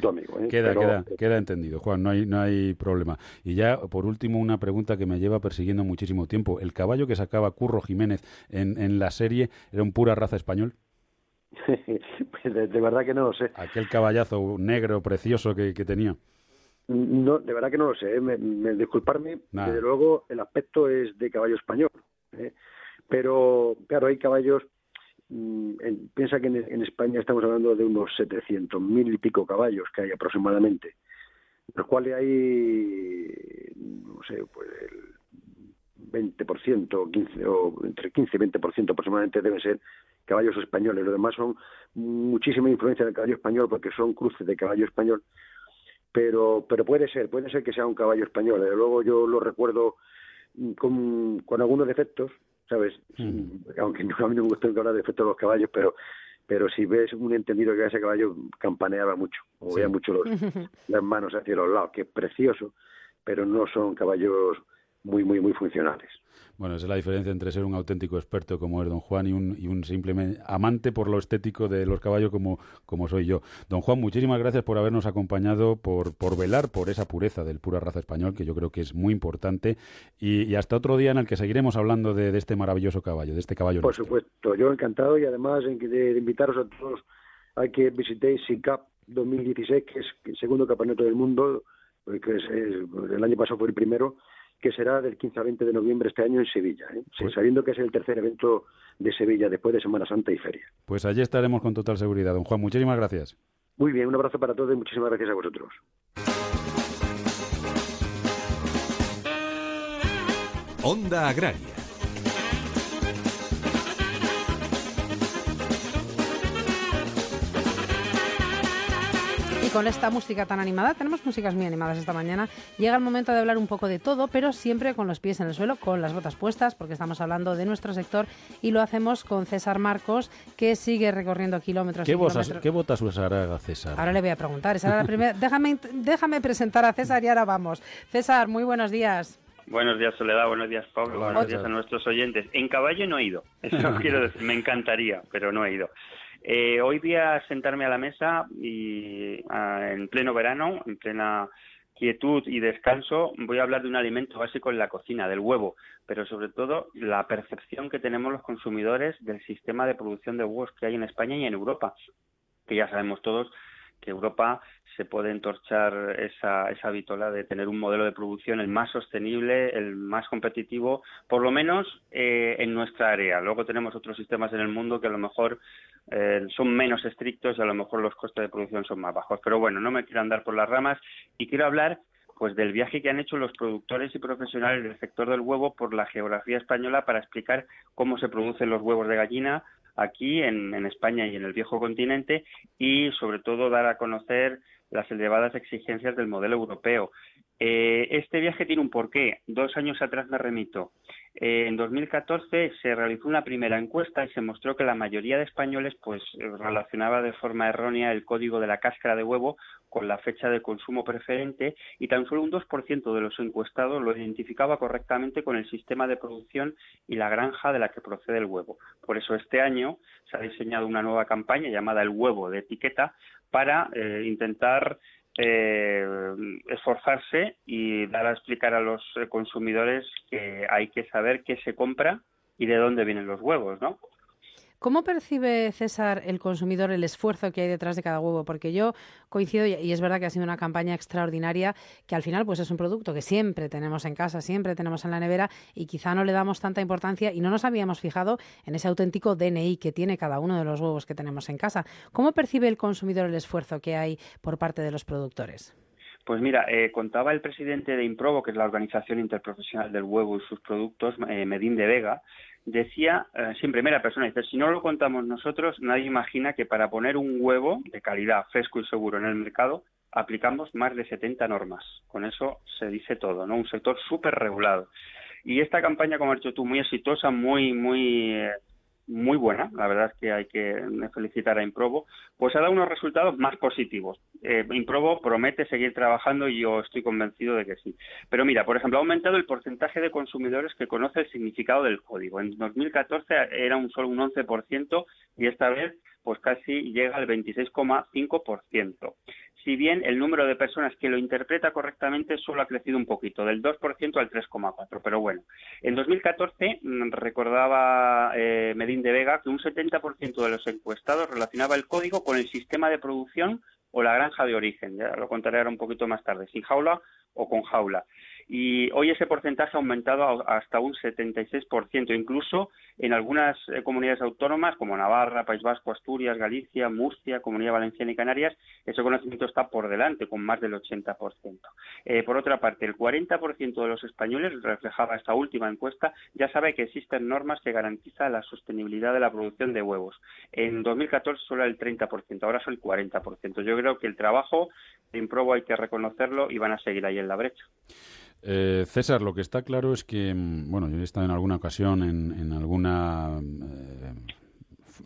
Speaker 6: tu amigo. ¿eh?
Speaker 1: Queda, queda, queda, entendido, Juan, no hay, no hay problema. Y ya, por último, una pregunta que me lleva persiguiendo muchísimo tiempo. ¿El caballo que sacaba Curro Jiménez en, en la serie era un pura raza español? [laughs]
Speaker 6: pues de, verdad que no lo sé.
Speaker 1: Aquel caballazo negro precioso que, tenía.
Speaker 6: No, de verdad que no lo sé. ¿eh? Me, disculparme, desde luego el aspecto es de caballo español. ¿eh? Pero, claro, hay caballos. Mm, piensa que en, España estamos hablando de unos 700.000 y pico caballos que hay aproximadamente, los cuales hay, no sé, pues el 20%, 15, o entre 15 y 20% aproximadamente deben ser caballos españoles. Lo demás son muchísima influencia del caballo español porque son cruces de caballo español. Pero, pero puede ser, puede ser que sea un caballo español. Desde luego yo lo recuerdo con, con algunos defectos, ¿sabes? Aunque no, a mí no me gusta hablar de defectos de los caballos, pero pero si ves un entendido que ese caballo campaneaba mucho, movía mucho los, [laughs] las manos hacia los lados, que es precioso, pero no son caballos muy, muy, muy funcionales.
Speaker 1: Bueno, esa es la diferencia entre ser un auténtico experto como es don Juan y un, y un simplemente amante por lo estético de los caballos como, como soy yo. Don Juan, muchísimas gracias por habernos acompañado, por, por velar por esa pureza del pura raza español, que yo creo que es muy importante. Y, hasta otro día en el que seguiremos hablando de, este maravilloso caballo, de este caballo.
Speaker 6: Por supuesto, yo encantado y además de, invitaros a todos a que visitéis SICAP 2016, que es el segundo campeonato del mundo, que es, el año pasado fue el primero que será del 15 al 20 de noviembre este año en Sevilla, ¿eh? pues sabiendo que es el tercer evento de Sevilla después de Semana Santa y Feria.
Speaker 1: Pues allí estaremos con total seguridad. Don Juan, muchísimas gracias.
Speaker 6: Muy bien, un abrazo para todos y muchísimas gracias a vosotros.
Speaker 3: Onda Agraria
Speaker 2: con esta música tan animada, tenemos músicas muy animadas esta mañana, llega el momento de hablar un poco de todo, pero siempre con los pies en el suelo, con las botas puestas, porque estamos hablando de nuestro sector y lo hacemos con César Marcos, que sigue recorriendo kilómetros.
Speaker 1: ¿Qué,
Speaker 2: botas,
Speaker 1: ¿qué botas usará César?
Speaker 2: Ahora le voy a preguntar, esa la primera. [laughs] déjame, déjame presentar a César y ahora vamos. César, muy buenos días.
Speaker 7: Buenos días, Soledad. Buenos días, Pablo. buenos días a nuestros oyentes. En caballo no he ido. Eso [laughs] quiero decir. Me encantaría, pero no he ido. Eh, hoy voy a sentarme a la mesa y en pleno verano, en plena quietud y descanso, voy a hablar de un alimento básico en la cocina, del huevo, pero sobre todo la percepción que tenemos los consumidores del sistema de producción de huevos que hay en España y en Europa, que ya sabemos todos que Europa se puede entorchar esa, esa de tener un modelo de producción el más sostenible, el más competitivo, por lo menos eh, en nuestra área. Luego tenemos otros sistemas en el mundo que a lo mejor eh, son menos estrictos y a lo mejor los costes de producción son más bajos. Pero bueno, no me quiero andar por las ramas y quiero hablar pues del viaje que han hecho los productores y profesionales del sector del huevo por la geografía española para explicar cómo se producen los huevos de gallina aquí en, España y en el viejo continente y sobre todo dar a conocer las elevadas exigencias del modelo europeo. Eh, este viaje tiene un porqué. Dos años atrás me remito. Eh, en 2014 se realizó una primera encuesta y se mostró que la mayoría de españoles pues relacionaba de forma errónea el código de la cáscara de huevo con la fecha de consumo preferente y tan solo un 2% de los encuestados lo identificaba correctamente con el sistema de producción y la granja de la que procede el huevo. Por eso este año se ha diseñado una nueva campaña llamada El huevo de etiqueta para eh, intentar eh, esforzarse y dar a explicar a los consumidores que hay que saber qué se compra y de dónde vienen los huevos, ¿no?
Speaker 2: ¿Cómo percibe César el consumidor el esfuerzo que hay detrás de cada huevo? Porque yo coincido y es verdad que ha sido una campaña extraordinaria que al final pues es un producto que siempre tenemos en casa, siempre tenemos en la nevera y quizá no le damos tanta importancia y no nos habíamos fijado en ese auténtico DNI que tiene cada uno de los huevos que tenemos en casa. ¿Cómo percibe el consumidor el esfuerzo que hay por parte de los productores?
Speaker 7: Pues mira, eh, contaba el presidente de Improvo, que es la Organización Interprofesional del Huevo y sus productos, eh, Medín de Vega, decía, eh, sí, en primera persona, dice, si no lo contamos nosotros, nadie imagina que para poner un huevo de calidad, fresco y seguro en el mercado, aplicamos más de 70 normas. Con eso se dice todo, ¿no? Un sector súper regulado. Y esta campaña, como has dicho tú, muy exitosa, muy, muy eh, muy buena, la verdad es que hay que felicitar a Improbo, pues ha dado unos resultados más positivos. Eh, Improbo promete seguir trabajando y yo estoy convencido de que sí. Pero mira, por ejemplo, ha aumentado el porcentaje de consumidores que conoce el significado del código. En 2014 era un solo un 11% y esta vez pues casi llega al 26,5%. Si bien el número de personas que lo interpreta correctamente solo ha crecido un poquito, del 2% al 3,4%. Pero bueno, en 2014 mm, recordaba eh, Medín de Vega que un 70% de los encuestados relacionaba el código con el sistema de producción o la granja de origen. Ya lo contaré ahora un poquito más tarde, sin jaula o con jaula y hoy ese porcentaje ha aumentado hasta un 76%, incluso en algunas eh, comunidades autónomas como Navarra, País Vasco, Asturias, Galicia, Murcia, Comunidad Valenciana y Canarias, ese conocimiento está por delante, con más del 80%. Eh, por otra parte, el 40% de los españoles, reflejaba esta última encuesta, ya sabe que existen normas que garantizan la sostenibilidad de la producción de huevos. En 2014 solo el 30%, ahora son el 40%. Yo creo que el trabajo de Improbo hay que reconocerlo y van a seguir ahí en la brecha.
Speaker 1: Eh, César, lo que está claro es que, mm, bueno, yo he estado en alguna ocasión en, alguna, eh,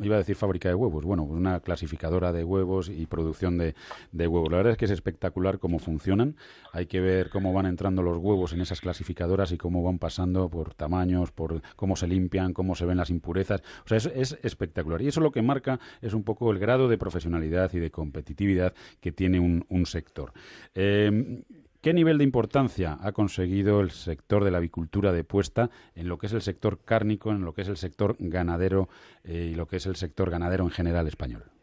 Speaker 1: iba a decir fábrica de huevos, bueno, una clasificadora de huevos y producción de, huevos. La verdad es que es espectacular cómo funcionan. Hay que ver cómo van entrando los huevos en esas clasificadoras y cómo van pasando por tamaños, por cómo se limpian, cómo se ven las impurezas. O sea, es, es espectacular. Y eso lo que marca es un poco el grado de profesionalidad y de competitividad que tiene un, un sector. Eh, ¿Qué nivel de importancia ha conseguido el sector de la avicultura de puesta en lo que es el sector cárnico, en lo que es el sector ganadero eh, y lo que es el sector ganadero en general español?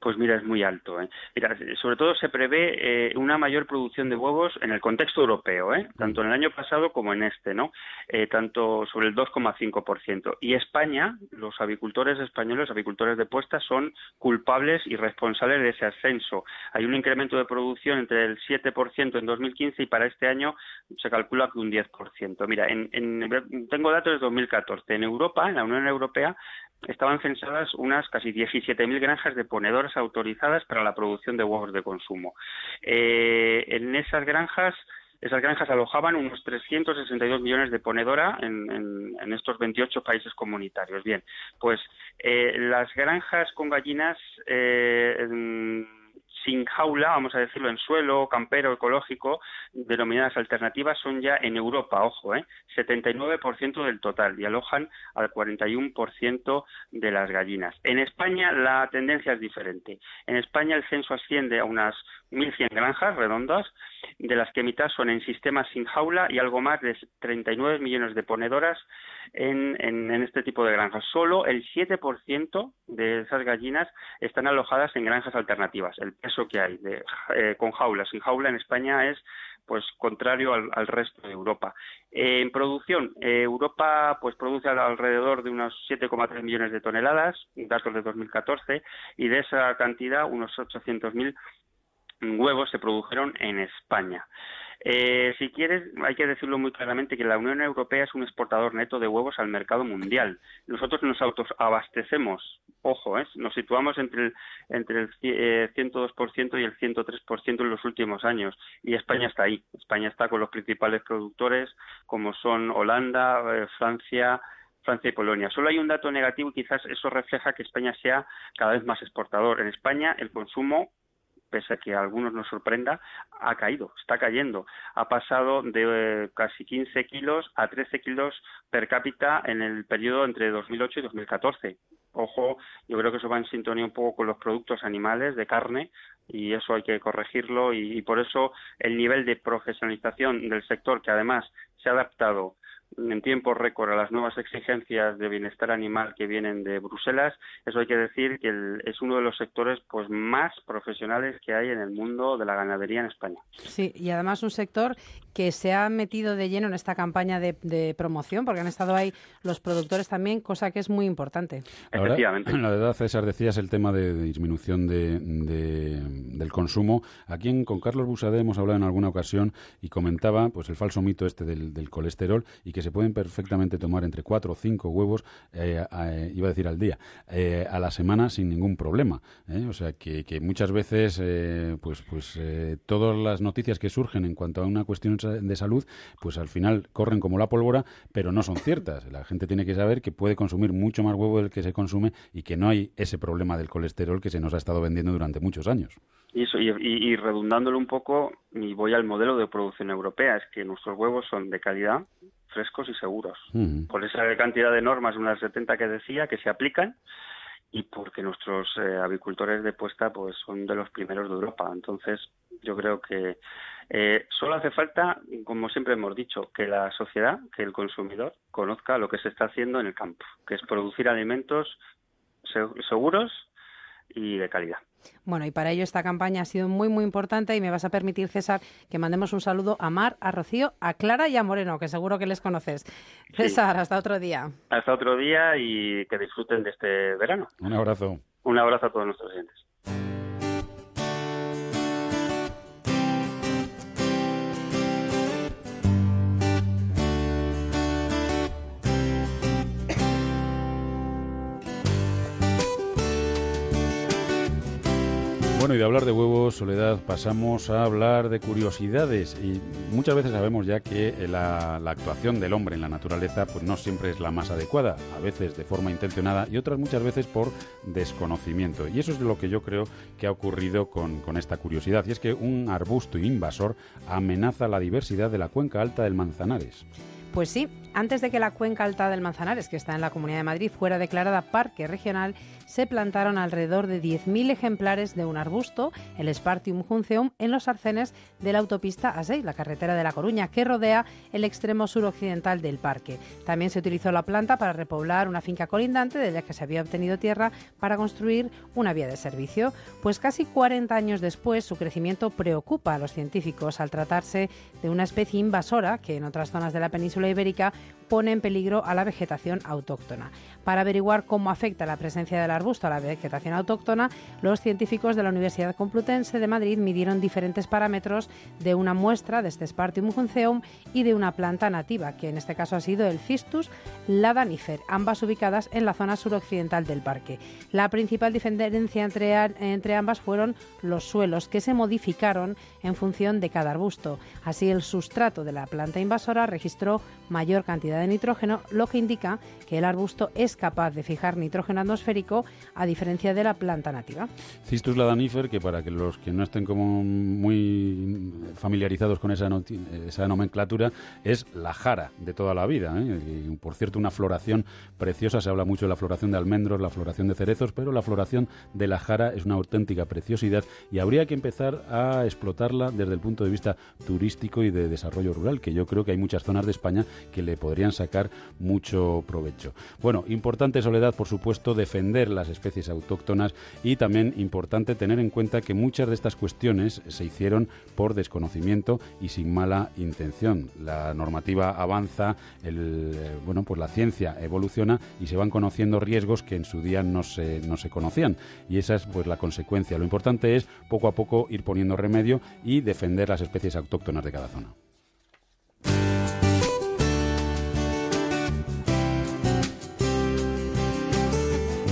Speaker 7: Pues mira, es muy alto. ¿eh? Mira, sobre todo se prevé eh, una mayor producción de huevos en el contexto europeo, ¿eh? tanto en el año pasado como en este, ¿no? Eh, tanto sobre el 2,5%. Y España, los avicultores españoles, los avicultores de puesta, son culpables y responsables de ese ascenso. Hay un incremento de producción entre el 7% en 2015 y para este año se calcula que un 10%. Mira, en, en, tengo datos de 2014. En Europa, en la Unión Europea, estaban censadas unas casi 17.000 granjas de ponedores autorizadas para la producción de huevos de consumo. Eh, en esas granjas esas granjas alojaban unos 362 millones de ponedora en, estos 28 países comunitarios. Bien, pues eh, las granjas con gallinas eh, sin jaula, vamos a decirlo, en suelo, campero, ecológico, denominadas alternativas, son ya en Europa, ojo, ¿eh? 79% del total y alojan al 41% de las gallinas. En España la tendencia es diferente. En España el censo asciende a unas 1.100 granjas redondas, de las que mitad son en sistemas sin jaula y algo más de 39 millones de ponedoras en, en, este tipo de granjas. Solo el 7% de esas gallinas están alojadas en granjas alternativas. El peso que hay eh, con jaula, sin jaula en España es pues contrario al, resto de Europa. en producción, eh, Europa pues produce alrededor de unos 7,3 millones de toneladas, datos de 2014, y de esa cantidad unos 800.000 huevos se produjeron en España. Eh, si quieres, hay que decirlo muy claramente que la Unión Europea es un exportador neto de huevos al mercado mundial. Nosotros nos autoabastecemos, ojo, ¿eh? nos situamos entre el, entre el 102% eh, y el 103% en los últimos años y España está ahí. España está con los principales productores como son Holanda, eh, Francia, Francia y Polonia. Solo hay un dato negativo y quizás eso refleja que España sea cada vez más exportador. En España el consumo pese a que a algunos nos sorprenda, ha caído, está cayendo. Ha pasado de eh, casi 15 kilos a 13 kilos per cápita en el periodo entre 2008 y 2014. Ojo, yo creo que eso va en sintonía un poco con los productos animales de carne y eso hay que corregirlo y por eso el nivel de profesionalización del sector que además se ha adaptado en tiempo récord a las nuevas exigencias de bienestar animal que vienen de Bruselas, eso hay que decir que es uno de los sectores pues más profesionales que hay en el mundo de la ganadería en España.
Speaker 2: Sí, y además un sector que se ha metido de lleno en esta campaña de, promoción, porque han estado ahí los productores también, cosa que es muy importante.
Speaker 7: Efectivamente.
Speaker 1: La verdad, César, decías el tema de, disminución de, del consumo. Aquí en, con Carlos Busadé hemos hablado en alguna ocasión y comentaba pues el falso mito este del, del colesterol y que se pueden perfectamente tomar entre cuatro o cinco huevos, eh, iba a decir al día, eh, a la semana sin ningún problema. ¿eh? O sea que, muchas veces, pues, pues todas las noticias que surgen en cuanto a una cuestión de salud, pues al final corren como la pólvora, pero no son ciertas. La gente tiene que saber que puede consumir mucho más huevo del que se consume y que no hay ese problema del colesterol que se nos ha estado vendiendo durante muchos años.
Speaker 7: Y, eso, y, y, redundándolo un poco, y voy al modelo de producción europea, es que nuestros huevos son de calidad, frescos y seguros. Por esa cantidad de normas, unas 70 que decía, que se aplican, y porque nuestros eh, avicultores de puesta pues son de los primeros de Europa. Entonces, yo creo que eh, solo hace falta, como siempre hemos dicho, que la sociedad, que el consumidor conozca lo que se está haciendo en el campo, que es producir alimentos seguros y de calidad.
Speaker 2: Bueno, y para ello esta campaña ha sido muy, muy importante y me vas a permitir, César, que mandemos un saludo a Mar, a Rocío, a Clara y a Moreno, que seguro que les conoces. César, hasta otro día.
Speaker 7: Hasta otro día y que disfruten de este verano.
Speaker 1: Un abrazo.
Speaker 7: Un abrazo a todos nuestros clientes.
Speaker 1: Y de hablar de huevos, Soledad, pasamos a hablar de curiosidades. Y muchas veces sabemos ya que la, actuación del hombre en la naturaleza pues no siempre es la más adecuada, a veces de forma intencionada y otras muchas veces por desconocimiento. Y eso es lo que yo creo que ha ocurrido con esta curiosidad. Y es que un arbusto invasor amenaza la diversidad de la cuenca alta del Manzanares.
Speaker 2: Pues sí, antes de que la cuenca alta del Manzanares, que está en la Comunidad de Madrid, fuera declarada parque regional, se plantaron alrededor de 10.000 ejemplares de un arbusto, el Spartium junceum, en los arcenes de la autopista A6, la carretera de La Coruña, que rodea el extremo suroccidental del parque. También se utilizó la planta para repoblar una finca colindante de la que se había obtenido tierra para construir una vía de servicio. Pues casi 40 años después, su crecimiento preocupa a los científicos al tratarse de una especie invasora que en otras zonas de la península ibérica pone en peligro a la vegetación autóctona. Para averiguar cómo afecta la presencia del arbusto a la vegetación autóctona, los científicos de la Universidad Complutense de Madrid midieron diferentes parámetros de una muestra de este Spartium junceum y de una planta nativa, que en este caso ha sido el Cistus ladanifer, ambas ubicadas en la zona suroccidental del parque. La principal diferencia entre, entre ambas fueron los suelos, que se modificaron en función de cada arbusto. Así, el sustrato de la planta invasora registró mayor cantidad de nitrógeno, lo que indica que el arbusto es capaz de fijar nitrógeno atmosférico a diferencia de la planta nativa.
Speaker 1: Cistus ladanifer, que para los que no estén como muy familiarizados con esa, nomenclatura, es la jara de toda la vida. ¿eh? Por cierto, una floración preciosa, se habla mucho de la floración de almendros, la floración de cerezos, pero la floración de la jara es una auténtica preciosidad y habría que empezar a explotarla desde el punto de vista turístico y de desarrollo rural, que yo creo que hay muchas zonas de España que le podrían sacar mucho provecho. Bueno, importante, Soledad, por supuesto, defender las especies autóctonas y también importante tener en cuenta que muchas de estas cuestiones se hicieron por desconocimiento y sin mala intención. La normativa avanza, el, eh, bueno, pues la ciencia evoluciona y se van conociendo riesgos que en su día no se, no se conocían. Y esa es pues la consecuencia. Lo importante es poco a poco ir poniendo remedio y defender las especies autóctonas de cada zona.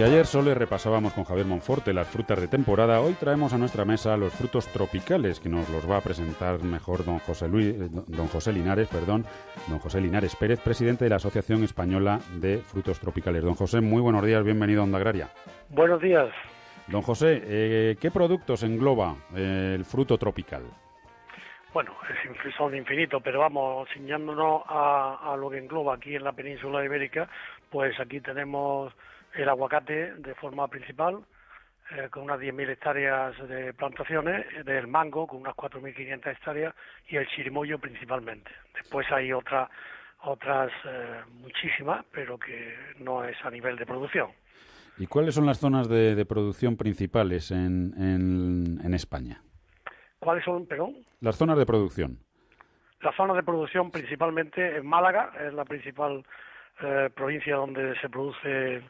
Speaker 1: Si ayer solo repasábamos con Javier Monforte las frutas de temporada, hoy traemos a nuestra mesa los frutos tropicales que nos los va a presentar mejor don José Luis, eh, don José Linares, perdón, don José Linares Pérez, presidente de la Asociación Española de Frutos Tropicales. Don José, muy buenos días, bienvenido a Onda Agraria.
Speaker 8: Buenos días.
Speaker 1: Don José, eh, ¿qué productos engloba eh, el fruto tropical?
Speaker 8: Bueno, [laughs] son infinitos, pero vamos, ciñándonos a, a lo que engloba aquí en la península ibérica, pues aquí tenemos el aguacate de forma principal, eh, con unas 10.000 hectáreas de plantaciones, del mango con unas 4.500 hectáreas y el chirimoyo principalmente. Después hay otra, otras eh, muchísimas, pero que no es a nivel de producción.
Speaker 1: ¿Y cuáles son las zonas de, producción principales en, en, España?
Speaker 8: ¿Cuáles son, perdón?
Speaker 1: Las zonas de producción.
Speaker 8: Las zonas de producción principalmente en Málaga, es la principal eh, provincia donde se produce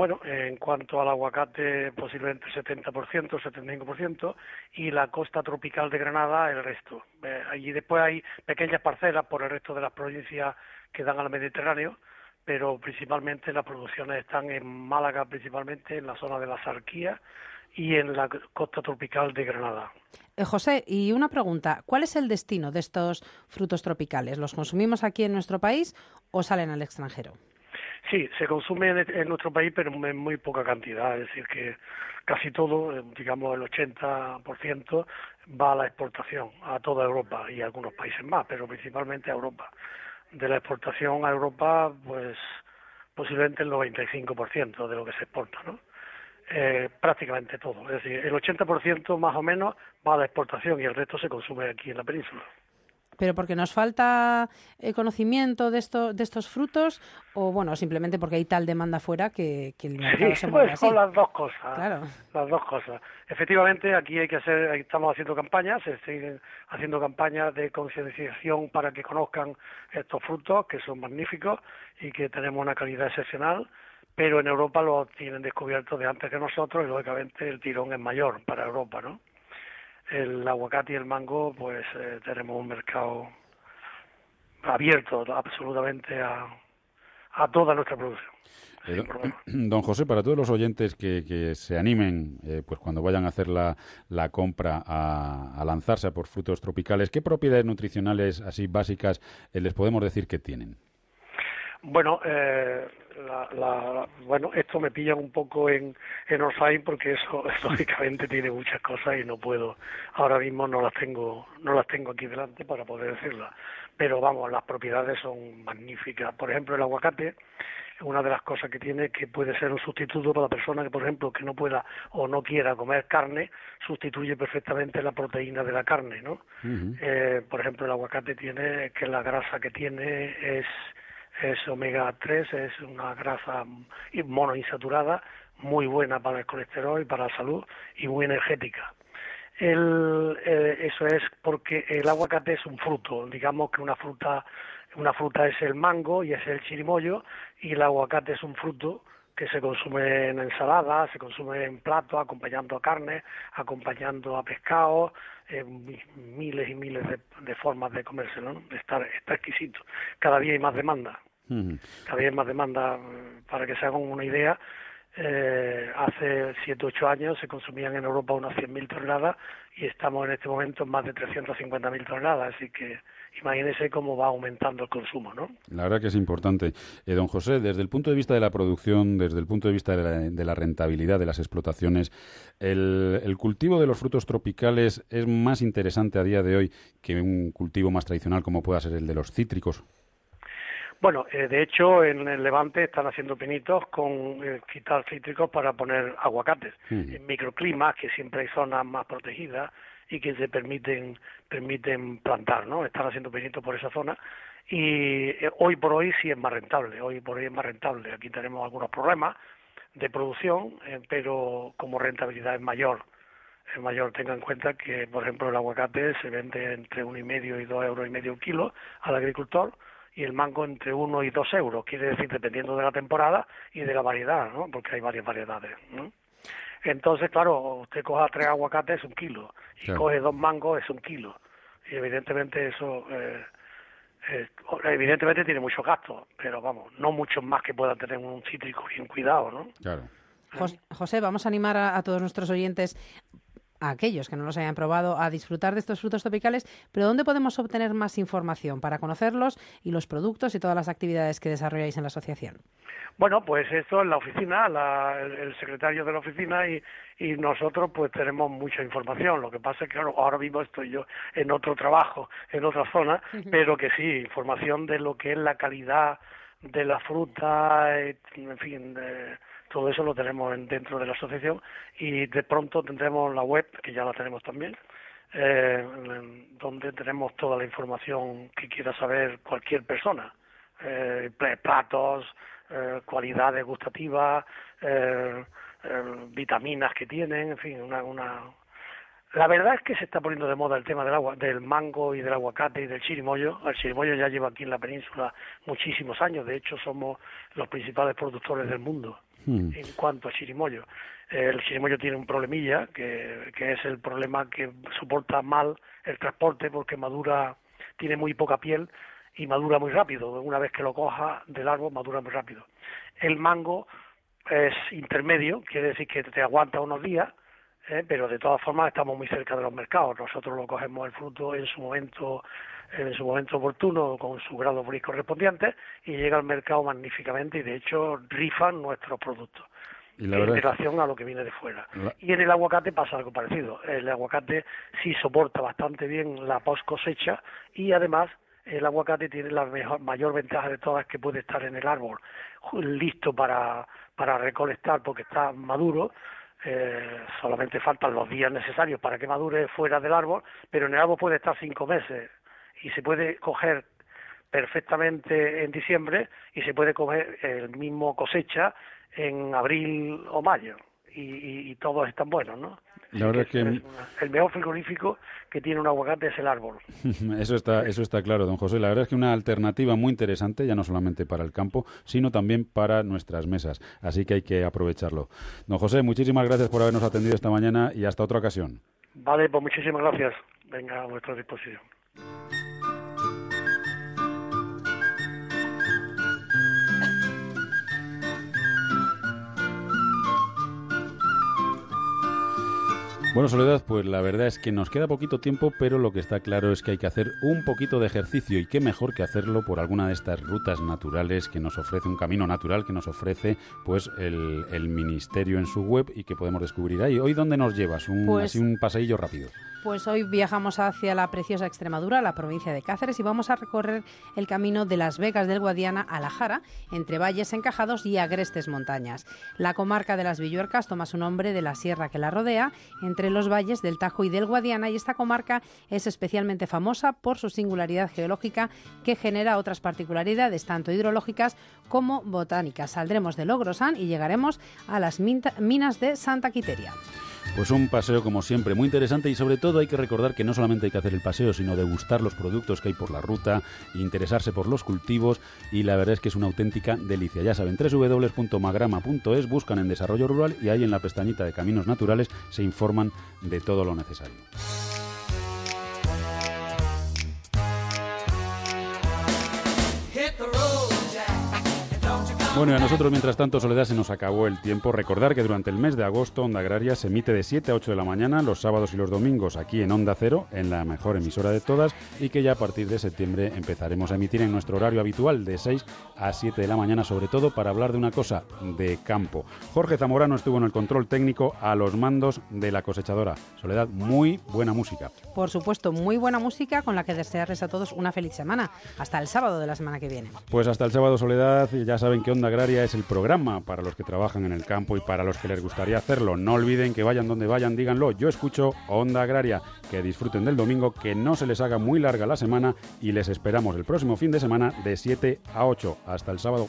Speaker 8: bueno, en cuanto al aguacate, posiblemente 70%, 75%, y la costa tropical de Granada, el resto. Eh, allí después hay pequeñas parcelas por el resto de las provincias que dan al Mediterráneo, pero principalmente las producciones están en Málaga, principalmente en la zona de la Sarquía y en la costa tropical de Granada.
Speaker 2: Eh, José, y una pregunta, ¿cuál es el destino de estos frutos tropicales? ¿Los consumimos aquí en nuestro país o salen al extranjero?
Speaker 8: Sí, se consume en, nuestro país, pero en muy poca cantidad. Es decir, que casi todo, eh, digamos el 80%, va a la exportación a toda Europa y algunos países más, pero principalmente a Europa. De la exportación a Europa, pues posiblemente el 95% de lo que se exporta, ¿no? Eh, prácticamente todo. Es decir, el 80% más o menos va a la exportación y el resto se consume aquí en la península
Speaker 2: pero porque nos falta eh, conocimiento de, esto, de estos frutos o bueno simplemente porque hay tal demanda fuera que, el mercado se mueve
Speaker 8: pues, Son las dos cosas. Claro. Las dos cosas. Efectivamente, aquí hay que hacer, estamos haciendo campañas, se siguen haciendo campañas de concienciación para que conozcan estos frutos que son magníficos y que tenemos una calidad excepcional pero en Europa lo tienen descubierto de antes que nosotros y lógicamente el tirón es mayor para Europa, ¿no? El aguacate y el mango, pues eh, tenemos un mercado abierto absolutamente a, a toda nuestra producción.
Speaker 1: Eh, [clears throat] don José, para todos los oyentes que, que se animen, eh, pues cuando vayan a hacer la, la compra a, a, lanzarse por frutos tropicales, ¿qué propiedades nutricionales así básicas les podemos decir que tienen?
Speaker 8: Bueno, eh, la, bueno, esto me pilla un poco en, en offline porque eso [laughs] lógicamente tiene muchas cosas y no puedo, ahora mismo no las tengo, no las tengo aquí delante para poder decirlas. Pero vamos, las propiedades son magníficas. Por ejemplo, el aguacate, una de las cosas que tiene que puede ser un sustituto para la persona que, por ejemplo, que no pueda o no quiera comer carne, sustituye perfectamente la proteína de la carne, ¿no? eh, por ejemplo, el aguacate tiene que la grasa que tiene es es omega 3, es una grasa monoinsaturada muy buena para el colesterol y para la salud y muy energética. El, eh, eso es porque el aguacate es un fruto, digamos que una fruta, una fruta es el mango y es el chirimoyo y el aguacate es un fruto que se consume en ensalada, se consume en plato, acompañando a carne, acompañando a pescado, miles y miles de, formas de comérselo, está, está exquisito. Cada día hay más demanda. Cada vez más demanda. Para que se hagan una idea, eh, hace 7 8 años se consumían en Europa unas 100.000 toneladas y estamos en este momento en más de 350.000 toneladas. Así que imagínese cómo va aumentando el consumo, ¿no?
Speaker 1: La verdad que es importante. Eh, don José, desde el punto de vista de la producción, desde el punto de vista de la, rentabilidad de las explotaciones, el, el, cultivo de los frutos tropicales es más interesante a día de hoy que un cultivo más tradicional como pueda ser el de los cítricos.
Speaker 8: Bueno, eh, de hecho, en el Levante están haciendo pinitos con eh, quitar cítricos para poner aguacates. En microclimas, que siempre hay zonas más protegidas y que se permiten, permiten plantar, ¿no? Están haciendo pinitos por esa zona y eh, hoy por hoy sí es más rentable, hoy por hoy es más rentable. Aquí tenemos algunos problemas de producción, pero como rentabilidad es mayor, es mayor. Tenga en cuenta que, por ejemplo, el aguacate se vende entre uno y medio y dos euros y medio el kilo al agricultor, y el mango entre 1 y 2 euros, quiere decir dependiendo de la temporada y de la variedad, ¿no? porque hay varias variedades. ¿no? Entonces, claro, usted coja tres aguacates es un kilo, y coge dos mangos es un kilo, y evidentemente eso, eh, eh, evidentemente tiene muchos gastos, pero vamos, no muchos más que pueda tener un cítrico bien cuidado, ¿no?
Speaker 1: Claro.
Speaker 2: José, vamos a animar a, todos nuestros oyentes a aquellos que no los hayan probado a disfrutar de estos frutos tropicales, pero ¿dónde podemos obtener más información para conocerlos y los productos y todas las actividades que desarrolláis en la asociación?
Speaker 8: Bueno, pues esto en la oficina, el, secretario de la oficina y, y, nosotros pues tenemos mucha información. Lo que pasa es que ahora mismo estoy yo en otro trabajo, en otra zona, pero que sí, información de lo que es la calidad de la fruta, en fin, de, todo eso lo tenemos dentro de la asociación y de pronto tendremos la web, que ya la tenemos también, eh, donde tenemos toda la información que quiera saber cualquier persona. Eh, platos, eh, cualidades gustativas, eh, vitaminas que tienen, en fin, una, una, la verdad es que se está poniendo de moda el tema del agua, del mango y del aguacate y del chirimoyo. El chirimoyo ya lleva aquí en la península muchísimos años. De hecho, somos los principales productores del mundo hmm. en cuanto a chirimoyo. El chirimoyo tiene un problemilla, que, que es el problema que soporta mal el transporte porque madura, tiene muy poca piel y madura muy rápido. Una vez que lo coja del árbol, madura muy rápido. El mango es intermedio, quiere decir que te aguanta unos días, ¿eh? pero de todas formas estamos muy cerca de los mercados. Nosotros lo cogemos el fruto en su momento en su momento oportuno con su grado feliz correspondiente y llega al mercado magníficamente y de hecho rifan nuestros productos en relación a lo que viene de fuera. Y en el aguacate pasa algo parecido. El aguacate sí soporta bastante bien la post cosecha y además el aguacate tiene la mejor, mayor ventaja de todas que puede estar en el árbol listo para, para recolectar porque está maduro eh, solamente faltan los días necesarios para que madure fuera del árbol, pero en el árbol puede estar cinco meses y se puede coger perfectamente en diciembre y se puede coger el mismo cosecha en abril o mayo y, y todos están buenos, ¿no?
Speaker 1: La verdad que,
Speaker 8: el mejor frigorífico que tiene un aguacate es el árbol. [laughs]
Speaker 1: eso está, eso está claro, don José. La verdad es que una alternativa muy interesante, ya no solamente para el campo, sino también para nuestras mesas. Así que hay que aprovecharlo. Don José, muchísimas gracias por habernos atendido esta mañana y hasta otra ocasión.
Speaker 8: Vale, pues muchísimas gracias. Venga a vuestra disposición.
Speaker 1: Bueno, Soledad, pues la verdad es que nos queda poquito tiempo, pero lo que está claro es que hay que hacer un poquito de ejercicio y qué mejor que hacerlo por alguna de estas rutas naturales que nos ofrece, un camino natural que nos ofrece pues el, ministerio en su web y que podemos descubrir ahí. ¿Hoy dónde nos llevas? Un, pues así un paseillo rápido.
Speaker 2: Pues hoy viajamos hacia la preciosa Extremadura, la provincia de Cáceres, y vamos a recorrer el camino de Las Vegas del Guadiana a La Jara, entre valles encajados y agrestes montañas. La comarca de las Villuercas toma su nombre de la sierra que la rodea, entre los valles del Tajo y del Guadiana, y esta comarca es especialmente famosa por su singularidad geológica que genera otras particularidades, tanto hidrológicas como botánicas. Saldremos de Logrosan y llegaremos a las minas de Santa Quiteria.
Speaker 1: Pues un paseo como siempre muy interesante y sobre todo hay que recordar que no solamente hay que hacer el paseo, sino degustar los productos que hay por la ruta, interesarse por los cultivos y la verdad es que es una auténtica delicia. Ya saben, www.magrama.es, buscan en desarrollo rural y ahí en la pestañita de caminos naturales se informan de todo lo necesario. Bueno, y a nosotros, mientras tanto, Soledad, se nos acabó el tiempo. Recordar que durante el mes de agosto, Onda Agraria se emite de 7 a 8 de la mañana, los sábados y los domingos, aquí en Onda Cero, en la mejor emisora de todas, y que ya a partir de septiembre empezaremos a emitir en nuestro horario habitual de 6 a 7 de la mañana, sobre todo para hablar de una cosa, de campo. Jorge Zamorano estuvo en el control técnico a los mandos de la cosechadora. Soledad, muy buena música.
Speaker 2: Por supuesto, muy buena música con la que desearles a todos una feliz semana. Hasta el sábado de la semana que viene.
Speaker 1: Pues hasta el sábado, Soledad, ya saben que Onda Agraria es el programa para los que trabajan en el campo y para los que les gustaría hacerlo. No olviden que vayan donde vayan, díganlo. Yo escucho Onda Agraria. Que disfruten del domingo, que no se les haga muy larga la semana y les esperamos el próximo fin de semana de 7 a 8. Hasta el sábado.